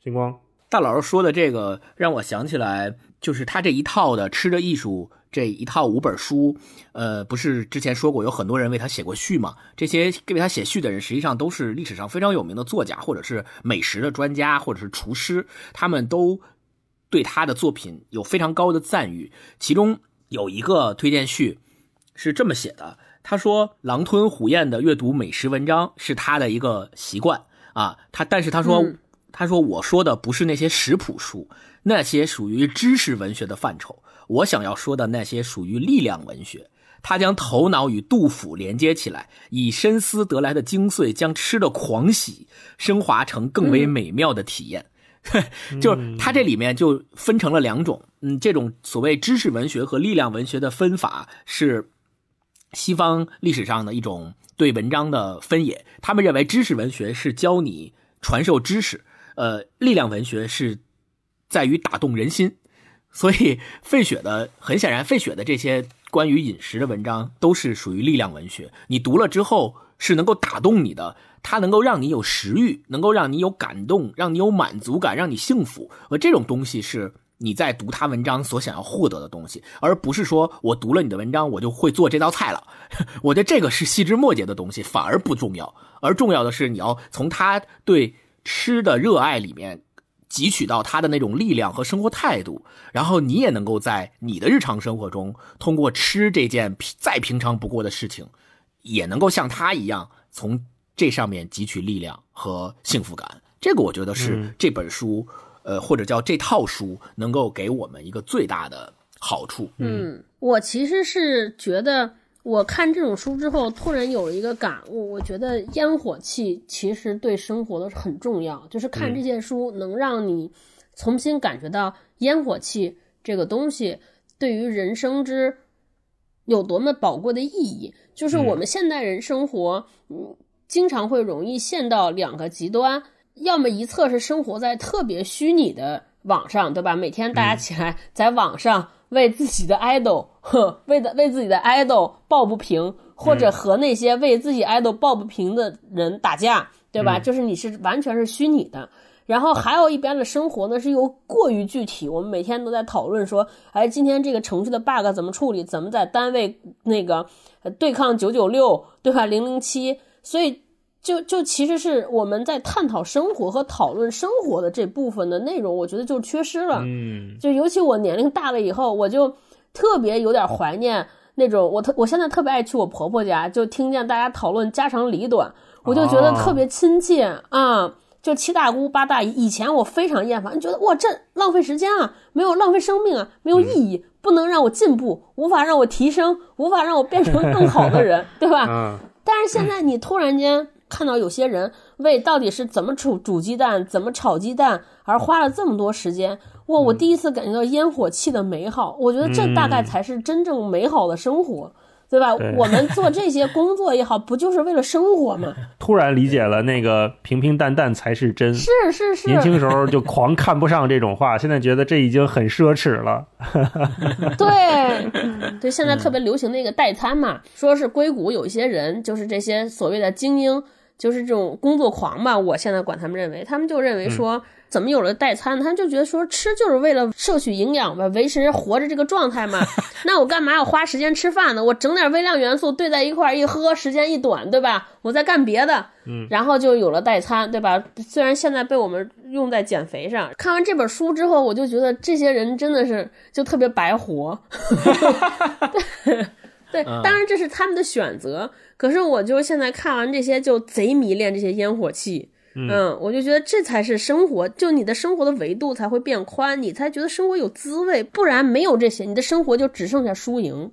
星光大老师说的这个让我想起来，就是他这一套的《吃的艺术》这一套五本书，呃，不是之前说过有很多人为他写过序嘛？这些为他写序的人，实际上都是历史上非常有名的作家，或者是美食的专家，或者是厨师，他们都对他的作品有非常高的赞誉。其中有一个推荐序是这么写的：他说，狼吞虎咽的阅读美食文章是他的一个习惯啊。他但是他说。他说：“我说的不是那些食谱书，那些属于知识文学的范畴。我想要说的那些属于力量文学。他将头脑与杜甫连接起来，以深思得来的精髓，将吃的狂喜升华成更为美妙的体验。就是他这里面就分成了两种，嗯，这种所谓知识文学和力量文学的分法是西方历史上的一种对文章的分野。他们认为知识文学是教你传授知识。”呃，力量文学是在于打动人心，所以费雪的很显然，费雪的这些关于饮食的文章都是属于力量文学。你读了之后是能够打动你的，它能够让你有食欲，能够让你有感动，让你有满足感，让你幸福。而这种东西是你在读他文章所想要获得的东西，而不是说我读了你的文章我就会做这道菜了。我觉得这个是细枝末节的东西，反而不重要。而重要的是你要从他对。吃的热爱里面汲取到他的那种力量和生活态度，然后你也能够在你的日常生活中，通过吃这件再平常不过的事情，也能够像他一样从这上面汲取力量和幸福感。这个我觉得是这本书，呃，或者叫这套书能够给我们一个最大的好处。嗯，我其实是觉得。我看这种书之后，突然有了一个感悟，我觉得烟火气其实对生活的很重要。就是看这些书，能让你重新感觉到烟火气这个东西对于人生之有多么宝贵的意义。就是我们现代人生活，嗯，经常会容易陷到两个极端，要么一侧是生活在特别虚拟的网上，对吧？每天大家起来在网上。为自己的 idol 呵，为的为自己的 idol 抱不平，或者和那些为自己 idol 抱不平的人打架，对吧？就是你是完全是虚拟的。然后还有一边的生活呢，是又过于具体。我们每天都在讨论说，哎，今天这个程序的 bug 怎么处理？怎么在单位那个对抗九九六，对吧？零零七。所以就就其实是我们在探讨生活和讨论生活的这部分的内容，我觉得就缺失了。嗯，就尤其我年龄大了以后，我就特别有点怀念那种我特我现在特别爱去我婆婆家，就听见大家讨论家长里短，我就觉得特别亲切啊。就七大姑八大姨，以前我非常厌烦，觉得哇，这浪费时间啊，没有浪费生命啊，没有意义，不能让我进步，无法让我提升，无法让我变成更好的人，对吧？嗯。但是现在你突然间看到有些人为到底是怎么煮煮鸡蛋、怎么炒鸡蛋而花了这么多时间，哇！我第一次感觉到烟火气的美好，我觉得这大概才是真正美好的生活。对吧？我们做这些工作也好，不就是为了生活吗？突然理解了那个平平淡淡才是真。是是是。年轻时候就狂看不上这种话，现在觉得这已经很奢侈了。对对，现在特别流行那个代餐嘛，说是硅谷有一些人，就是这些所谓的精英，就是这种工作狂吧。我现在管他们认为，他们就认为说。怎么有了代餐？他们就觉得说吃就是为了摄取营养吧，维持活着这个状态嘛。那我干嘛要花时间吃饭呢？我整点微量元素兑在一块儿一喝，时间一短，对吧？我在干别的，嗯，然后就有了代餐，对吧？虽然现在被我们用在减肥上。看完这本书之后，我就觉得这些人真的是就特别白活。对，当然这是他们的选择。可是我就现在看完这些，就贼迷恋这些烟火气。嗯，我就觉得这才是生活，就你的生活的维度才会变宽，你才觉得生活有滋味。不然没有这些，你的生活就只剩下输赢，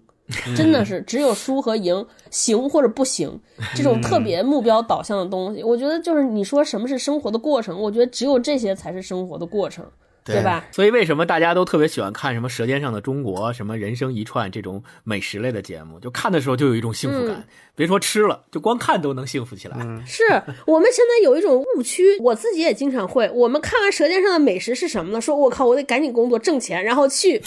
真的是只有输和赢，行或者不行，这种特别目标导向的东西。我觉得就是你说什么是生活的过程，我觉得只有这些才是生活的过程。对吧？所以为什么大家都特别喜欢看什么《舌尖上的中国》、什么《人生一串》这种美食类的节目？就看的时候就有一种幸福感，别说吃了，就光看都能幸福起来。是我们现在有一种误区，我自己也经常会。我们看完《舌尖上的美食》是什么呢？说我靠，我得赶紧工作挣钱，然后去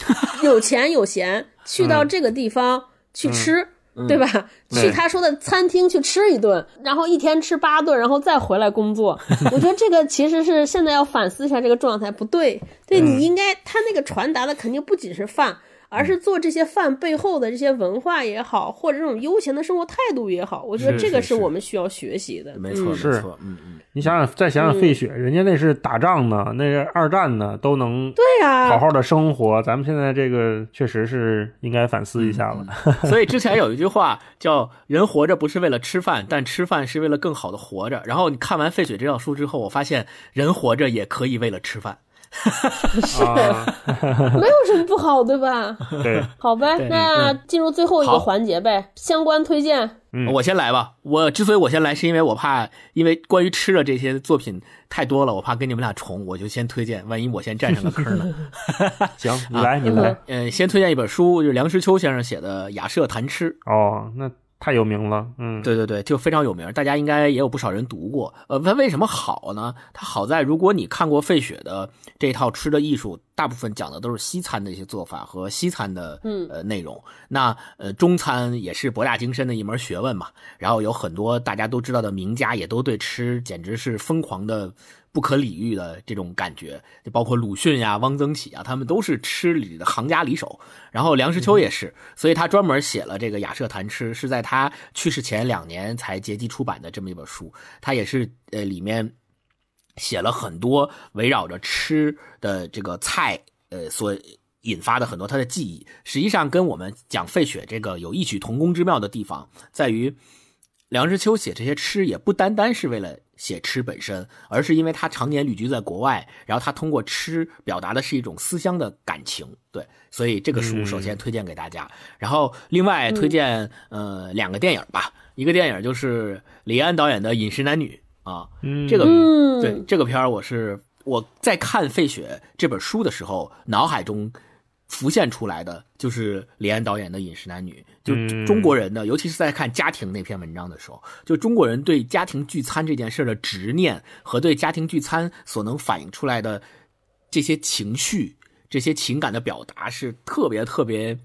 有钱有闲去到这个地方去吃。对吧？去他说的餐厅去吃一顿，然后一天吃八顿，然后再回来工作。我觉得这个其实是现在要反思一下这个状态不对。对你应该，他那个传达的肯定不仅是饭。而是做这些饭背后的这些文化也好，或者这种悠闲的生活态度也好，我觉得这个是我们需要学习的。没错，没错，嗯嗯。你想想，再想想费雪，人家那是打仗呢，那是二战呢，都能对呀，好好的生活。咱们现在这个确实是应该反思一下了。所以之前有一句话叫“人活着不是为了吃饭，但吃饭是为了更好的活着”。然后你看完费雪这套书之后，我发现人活着也可以为了吃饭。是，没有什么不好，对吧？对，好呗，那进入最后一个环节呗，相关推荐。嗯，我先来吧。我之所以我先来，是因为我怕，因为关于吃的这些作品太多了，我怕跟你们俩重，我就先推荐。万一我先占上个坑呢？行，你来，你来。嗯，先推荐一本书，就是梁实秋先生写的《雅舍谈吃》。哦，那。太有名了，嗯，对对对，就非常有名，大家应该也有不少人读过。呃，它为什么好呢？它好在如果你看过费雪的这套吃的艺术，大部分讲的都是西餐的一些做法和西餐的呃内容。那呃中餐也是博大精深的一门学问嘛。然后有很多大家都知道的名家，也都对吃简直是疯狂的。不可理喻的这种感觉，就包括鲁迅呀、汪曾祺啊，他们都是吃里的行家里手。然后梁实秋也是，所以他专门写了这个《雅舍谈吃》，是在他去世前两年才结集出版的这么一本书。他也是呃里面写了很多围绕着吃的这个菜呃所引发的很多他的记忆。实际上跟我们讲费雪这个有异曲同工之妙的地方，在于梁实秋写这些吃也不单单是为了。写吃本身，而是因为他常年旅居在国外，然后他通过吃表达的是一种思乡的感情，对，所以这个书首先推荐给大家。然后另外推荐呃两个电影吧，一个电影就是李安导演的《饮食男女》啊，这个对这个片儿我是我在看费雪这本书的时候，脑海中。浮现出来的就是李安导演的《饮食男女》，就中国人的，尤其是在看家庭那篇文章的时候，就中国人对家庭聚餐这件事的执念和对家庭聚餐所能反映出来的这些情绪、这些情感的表达是特别特别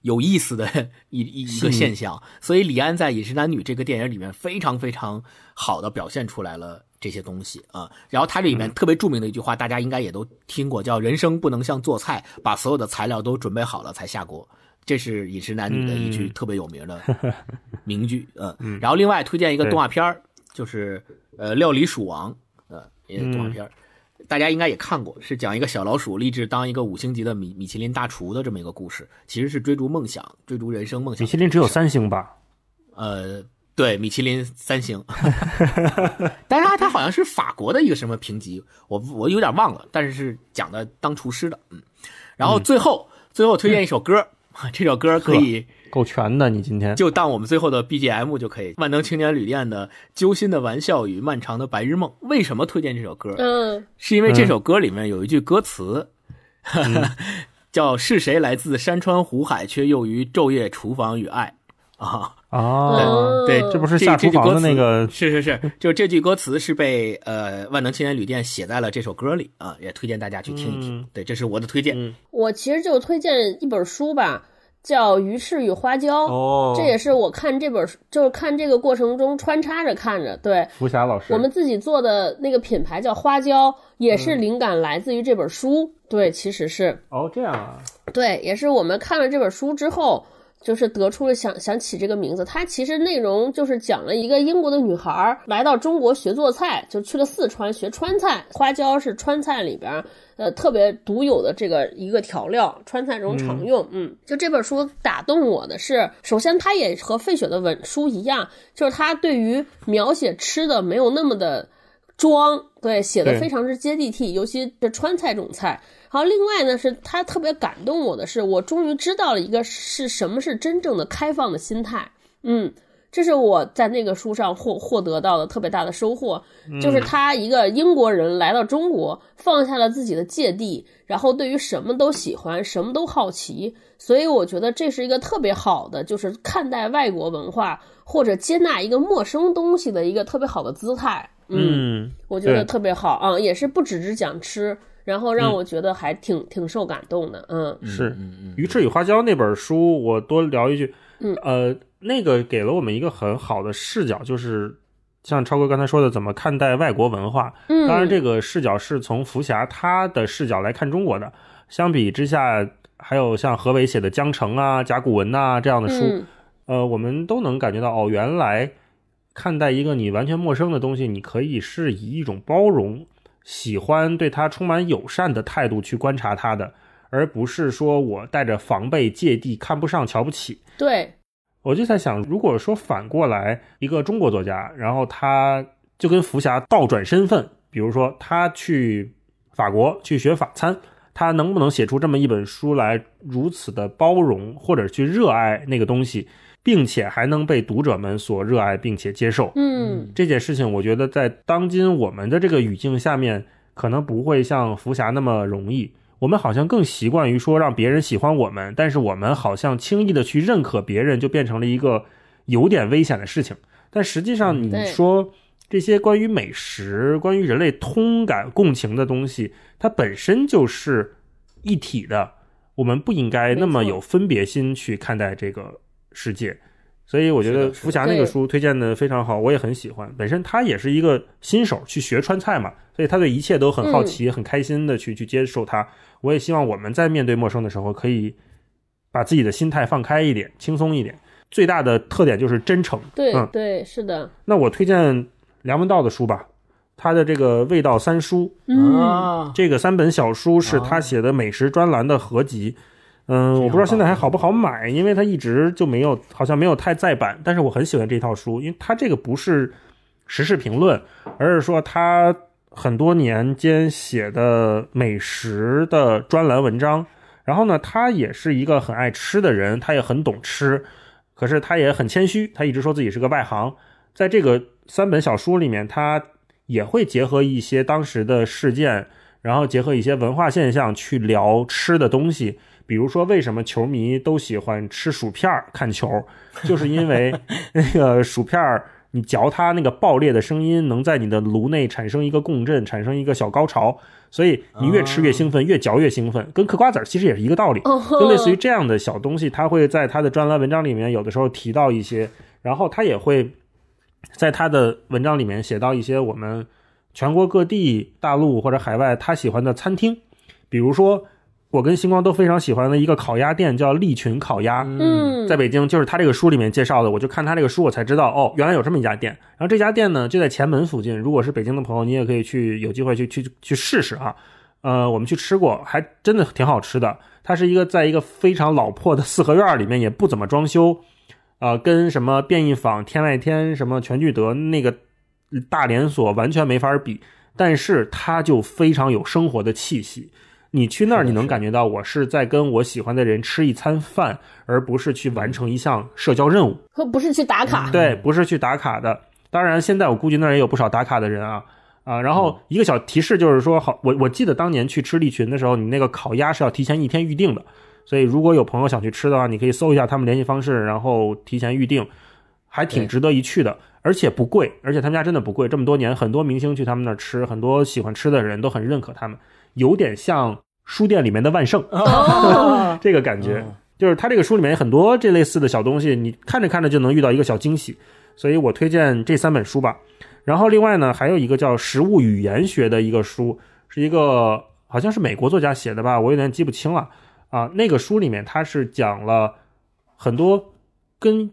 有意思的一一一个现象。所以李安在《饮食男女》这个电影里面非常非常好的表现出来了这些东西啊。然后它这里面特别著名的一句话，大家应该也都听过，叫“人生不能像做菜，把所有的材料都准备好了才下锅”。这是《饮食男女》的一句特别有名的 名句。嗯，然后另外推荐一个动画片就是呃《料理鼠王》呃，一个动画片大家应该也看过，是讲一个小老鼠立志当一个五星级的米米其林大厨的这么一个故事。其实是追逐梦想，追逐人生梦想。米其林只有三星吧？呃，对，米其林三星。但是它它好像是法国的一个什么评级，我我有点忘了。但是是讲的当厨师的，嗯。然后最后最后推荐一首歌。这首歌可以够全的，你今天就当我们最后的 BGM 就可以。万能青年旅店的《揪心的玩笑与漫长的白日梦》，为什么推荐这首歌？嗯，是因为这首歌里面有一句歌词，叫“是谁来自山川湖海，却又于昼夜厨房与爱”。啊啊，对，这不是下厨房的那个？是是是，就这句歌词是被呃万能青年旅店写在了这首歌里啊，也推荐大家去听一听。对，这是我的推荐。我其实就推荐一本书吧。叫《鱼翅与花椒》，哦，这也是我看这本书，就是看这个过程中穿插着看着。对，福霞老师，我们自己做的那个品牌叫花椒，也是灵感来自于这本书。对，其实是哦，这样啊，对，也是我们看了这本书之后。就是得出了想想起这个名字，它其实内容就是讲了一个英国的女孩来到中国学做菜，就去了四川学川菜。花椒是川菜里边呃特别独有的这个一个调料，川菜中常用。嗯，就这本书打动我的是，首先它也和费雪的文书一样，就是它对于描写吃的没有那么的装，对，写的非常之接地气，尤其是川菜这种菜。好，另外呢，是他特别感动我的是，我终于知道了一个是什么是真正的开放的心态。嗯，这是我在那个书上获获得到的特别大的收获，就是他一个英国人来到中国，放下了自己的芥蒂，然后对于什么都喜欢，什么都好奇。所以我觉得这是一个特别好的，就是看待外国文化或者接纳一个陌生东西的一个特别好的姿态。嗯，我觉得特别好啊，也是不只是讲吃。然后让我觉得还挺挺受感动的，嗯，是《鱼翅与花椒》那本书，我多聊一句，嗯，呃，那个给了我们一个很好的视角，就是像超哥刚才说的，怎么看待外国文化。嗯，当然这个视角是从福霞他的视角来看中国的。相比之下，还有像何伟写的《江城》啊、甲骨文呐这样的书，呃，我们都能感觉到，哦，原来看待一个你完全陌生的东西，你可以是以一种包容。喜欢对他充满友善的态度去观察他的，而不是说我带着防备、芥蒂、看不上、瞧不起。对，我就在想，如果说反过来，一个中国作家，然后他就跟福霞倒转身份，比如说他去法国去学法餐，他能不能写出这么一本书来，如此的包容或者去热爱那个东西？并且还能被读者们所热爱，并且接受。嗯，这件事情，我觉得在当今我们的这个语境下面，可能不会像福霞那么容易。我们好像更习惯于说让别人喜欢我们，但是我们好像轻易的去认可别人，就变成了一个有点危险的事情。但实际上，你说这些关于美食、关于人类通感共情的东西，它本身就是一体的。我们不应该那么有分别心去看待这个。世界，所以我觉得福霞那个书推荐的非常好，我也很喜欢。本身他也是一个新手去学川菜嘛，所以他对一切都很好奇，很开心的去去接受它。我也希望我们在面对陌生的时候，可以把自己的心态放开一点，轻松一点。最大的特点就是真诚。对，对，是的。那我推荐梁文道的书吧，他的这个味道三书，嗯，这个三本小书是他写的美食专栏的合集。嗯，我不知道现在还好不好买，因为它一直就没有，好像没有太再版。但是我很喜欢这套书，因为它这个不是时事评论，而是说他很多年间写的美食的专栏文章。然后呢，他也是一个很爱吃的人，他也很懂吃，可是他也很谦虚，他一直说自己是个外行。在这个三本小书里面，他也会结合一些当时的事件，然后结合一些文化现象去聊吃的东西。比如说，为什么球迷都喜欢吃薯片看球？就是因为 那个薯片你嚼它那个爆裂的声音，能在你的颅内产生一个共振，产生一个小高潮，所以你越吃越兴奋，越嚼越兴奋，跟嗑瓜子儿其实也是一个道理，就类似于这样的小东西，他会在他的专栏文章里面有的时候提到一些，然后他也会在他的文章里面写到一些我们全国各地、大陆或者海外他喜欢的餐厅，比如说。我跟星光都非常喜欢的一个烤鸭店叫利群烤鸭，嗯，在北京，就是他这个书里面介绍的，我就看他这个书，我才知道哦，原来有这么一家店。然后这家店呢就在前门附近，如果是北京的朋友，你也可以去，有机会去去去试试啊。呃，我们去吃过，还真的挺好吃的。它是一个在一个非常老破的四合院里面，也不怎么装修，呃，跟什么便宜坊、天外天、什么全聚德那个大连锁完全没法比，但是它就非常有生活的气息。你去那儿，你能感觉到我是在跟我喜欢的人吃一餐饭，而不是去完成一项社交任务，和不是去打卡。对，不是去打卡的。当然，现在我估计那儿也有不少打卡的人啊啊。然后一个小提示就是说，好，我我记得当年去吃利群的时候，你那个烤鸭是要提前一天预定的，所以如果有朋友想去吃的话，你可以搜一下他们联系方式，然后提前预定，还挺值得一去的，而且不贵，而且他们家真的不贵。这么多年，很多明星去他们那儿吃，很多喜欢吃的人都很认可他们。有点像书店里面的万圣，这个感觉就是他这个书里面很多这类似的小东西，你看着看着就能遇到一个小惊喜，所以我推荐这三本书吧。然后另外呢，还有一个叫《食物语言学》的一个书，是一个好像是美国作家写的吧，我有点记不清了啊。那个书里面它是讲了很多跟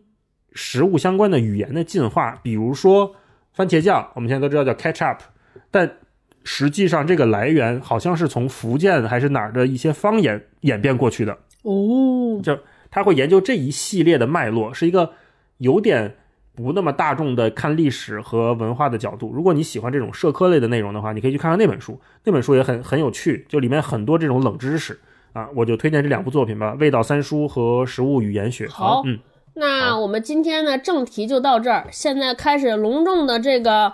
食物相关的语言的进化，比如说番茄酱，我们现在都知道叫 ketchup，但实际上，这个来源好像是从福建还是哪儿的一些方言演变过去的哦。就他会研究这一系列的脉络，是一个有点不那么大众的看历史和文化的角度。如果你喜欢这种社科类的内容的话，你可以去看看那本书，那本书也很很有趣，就里面很多这种冷知识啊。我就推荐这两部作品吧，《味道三书》和《食物语言学》。好，嗯，那我们今天呢正题就到这儿，现在开始隆重的这个。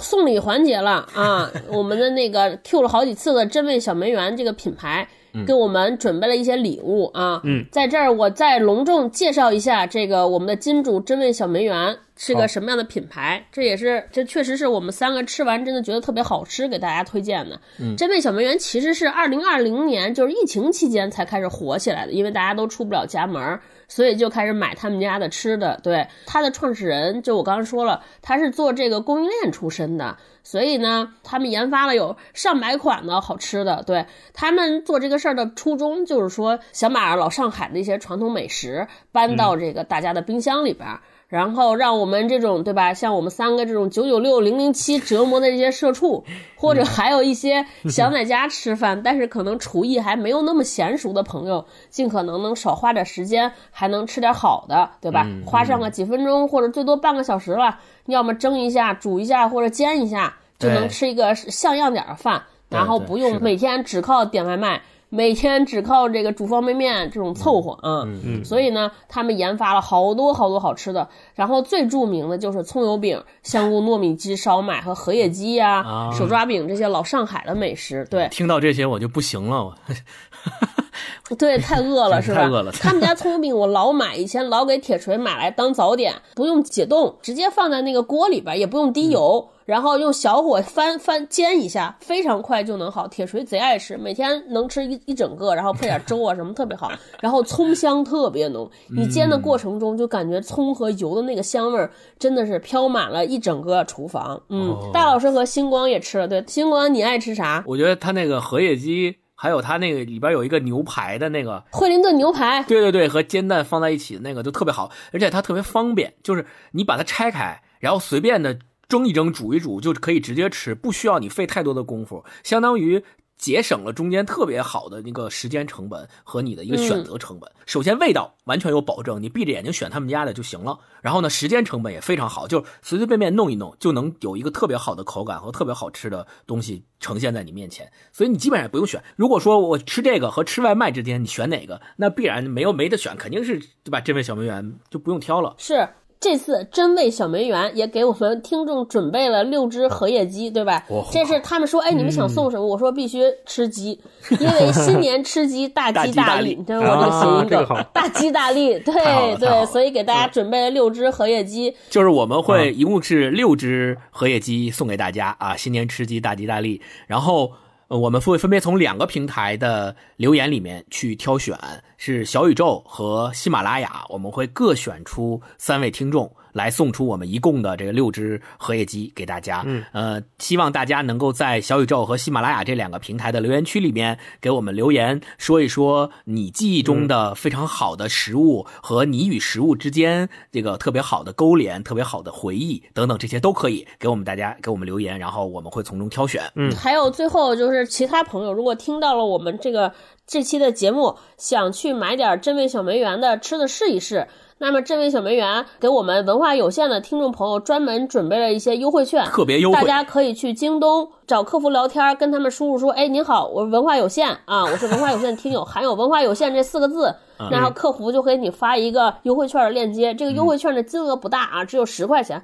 送礼环节了啊！我们的那个 Q 了好几次的真味小梅园这个品牌，给我们准备了一些礼物啊。嗯，在这儿我再隆重介绍一下这个我们的金主真味小梅园是个什么样的品牌。这也是这确实是我们三个吃完真的觉得特别好吃，给大家推荐的。真味小梅园其实是二零二零年就是疫情期间才开始火起来的，因为大家都出不了家门。所以就开始买他们家的吃的，对他的创始人，就我刚刚说了，他是做这个供应链出身的，所以呢，他们研发了有上百款的好吃的，对他们做这个事儿的初衷就是说，想把老上海的一些传统美食搬到这个大家的冰箱里边。然后让我们这种对吧，像我们三个这种九九六零零七折磨的这些社畜，或者还有一些想在家吃饭，但是可能厨艺还没有那么娴熟的朋友，尽可能能少花点时间，还能吃点好的，对吧？花上个几分钟或者最多半个小时了，要么蒸一下、煮一下或者煎一下，就能吃一个像样点的饭，然后不用每天只靠点外卖。每天只靠这个煮方便面这种凑合啊，所以呢，他们研发了好多好多好吃的，然后最著名的就是葱油饼、香菇糯米鸡、烧麦和荷叶鸡呀、手抓饼这些老上海的美食。对，听到这些我就不行了，我。对，太饿了 是吧？太饿了。他们家葱油饼我老买，以前老给铁锤买来当早点，不用解冻，直接放在那个锅里边，也不用滴油，然后用小火翻翻煎一下，非常快就能好。铁锤贼爱吃，每天能吃一一整个，然后配点粥啊什么特别好。然后葱香特别浓，你煎的过程中就感觉葱和油的那个香味儿真的是飘满了一整个厨房。嗯，大老师和星光也吃了，对，星光你爱吃啥？我觉得他那个荷叶鸡。还有它那个里边有一个牛排的那个惠灵顿牛排，对对对，和煎蛋放在一起的那个就特别好，而且它特别方便，就是你把它拆开，然后随便的蒸一蒸、煮一煮就可以直接吃，不需要你费太多的功夫，相当于。节省了中间特别好的那个时间成本和你的一个选择成本。首先味道完全有保证，你闭着眼睛选他们家的就行了。然后呢，时间成本也非常好，就随随便便弄一弄就能有一个特别好的口感和特别好吃的东西呈现在你面前。所以你基本上不用选。如果说我吃这个和吃外卖之间，你选哪个？那必然没有没得选，肯定是对吧？这位小梅园就不用挑了。是。这次真味小梅园也给我们听众准备了六只荷叶鸡，对吧？这是他们说，哎，你们想送什么？我说必须吃鸡，因为新年吃鸡，大吉大利。你看我这谐音梗，大吉大利。对对，所以给大家准备了六只荷叶鸡，就是我们会一共是六只荷叶鸡送给大家啊，新年吃鸡，大吉大利。然后我们会分别从两个平台的留言里面去挑选，是小宇宙和喜马拉雅，我们会各选出三位听众。来送出我们一共的这个六只荷叶鸡给大家，嗯，呃，希望大家能够在小宇宙和喜马拉雅这两个平台的留言区里面给我们留言，说一说你记忆中的非常好的食物和你与食物之间这个特别好的勾连、特别好的回忆等等，这些都可以给我们大家给我们留言，然后我们会从中挑选。嗯，还有最后就是其他朋友如果听到了我们这个这期的节目，想去买点真味小梅园的吃的试一试。那么，这位小梅园给我们文化有限的听众朋友专门准备了一些优惠券，特别优惠，大家可以去京东找客服聊天，跟他们输入说：“哎，您好，我文化有限。啊，我是 文化有限听友，含有文化有限这四个字。”然后客服就给你发一个优惠券的链接，这个优惠券的金额不大啊，只有十块钱。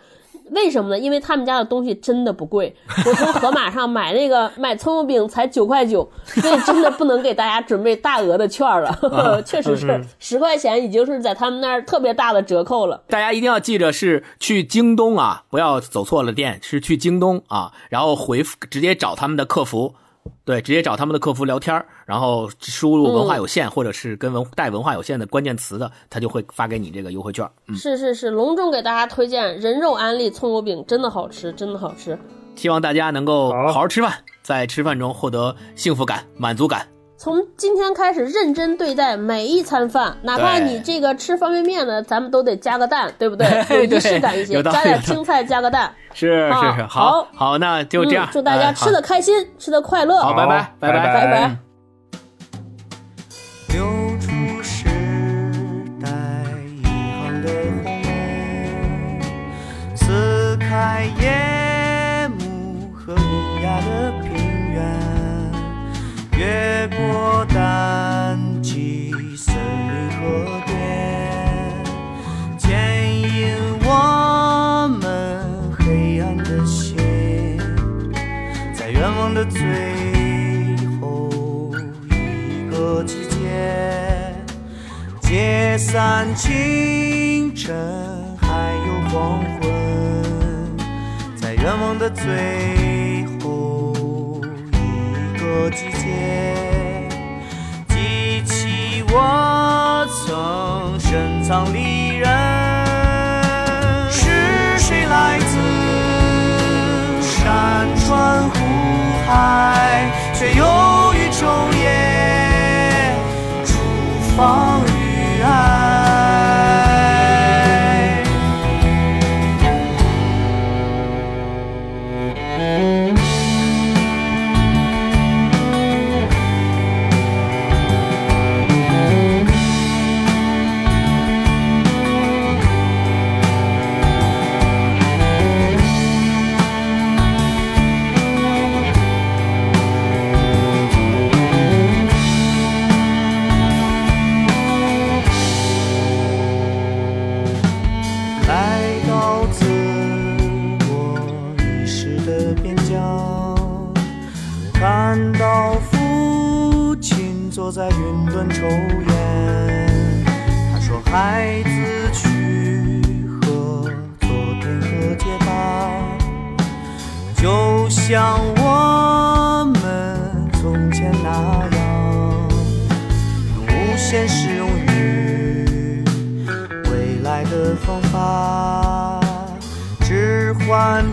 为什么呢？因为他们家的东西真的不贵，我从盒马上买那个 买葱油饼才九块九，所以真的不能给大家准备大额的券了。确实是十块钱已经是在他们那儿特别大的折扣了。大家一定要记着是去京东啊，不要走错了店，是去京东啊，然后回复直接找他们的客服。对，直接找他们的客服聊天然后输入文化有限或者是跟文带文化有限的关键词的，他就会发给你这个优惠券。是是是，隆重给大家推荐人肉安利葱油饼，真的好吃，真的好吃。希望大家能够好好吃饭，在吃饭中获得幸福感、满足感。从今天开始认真对待每一餐饭，哪怕你这个吃方便面呢，咱们都得加个蛋，对不对？有仪式感一些，加点青菜，加个蛋。是是是，好，好，那就这样。祝大家吃的开心，吃的快乐。好，拜拜，拜拜，拜拜。越解散清晨还有黄昏，在愿望的最后一个季节。记起我曾深藏离人，是谁来自山川湖海，却又于昼夜厨房像我们从前那样，用无限适用于未来的方法置换。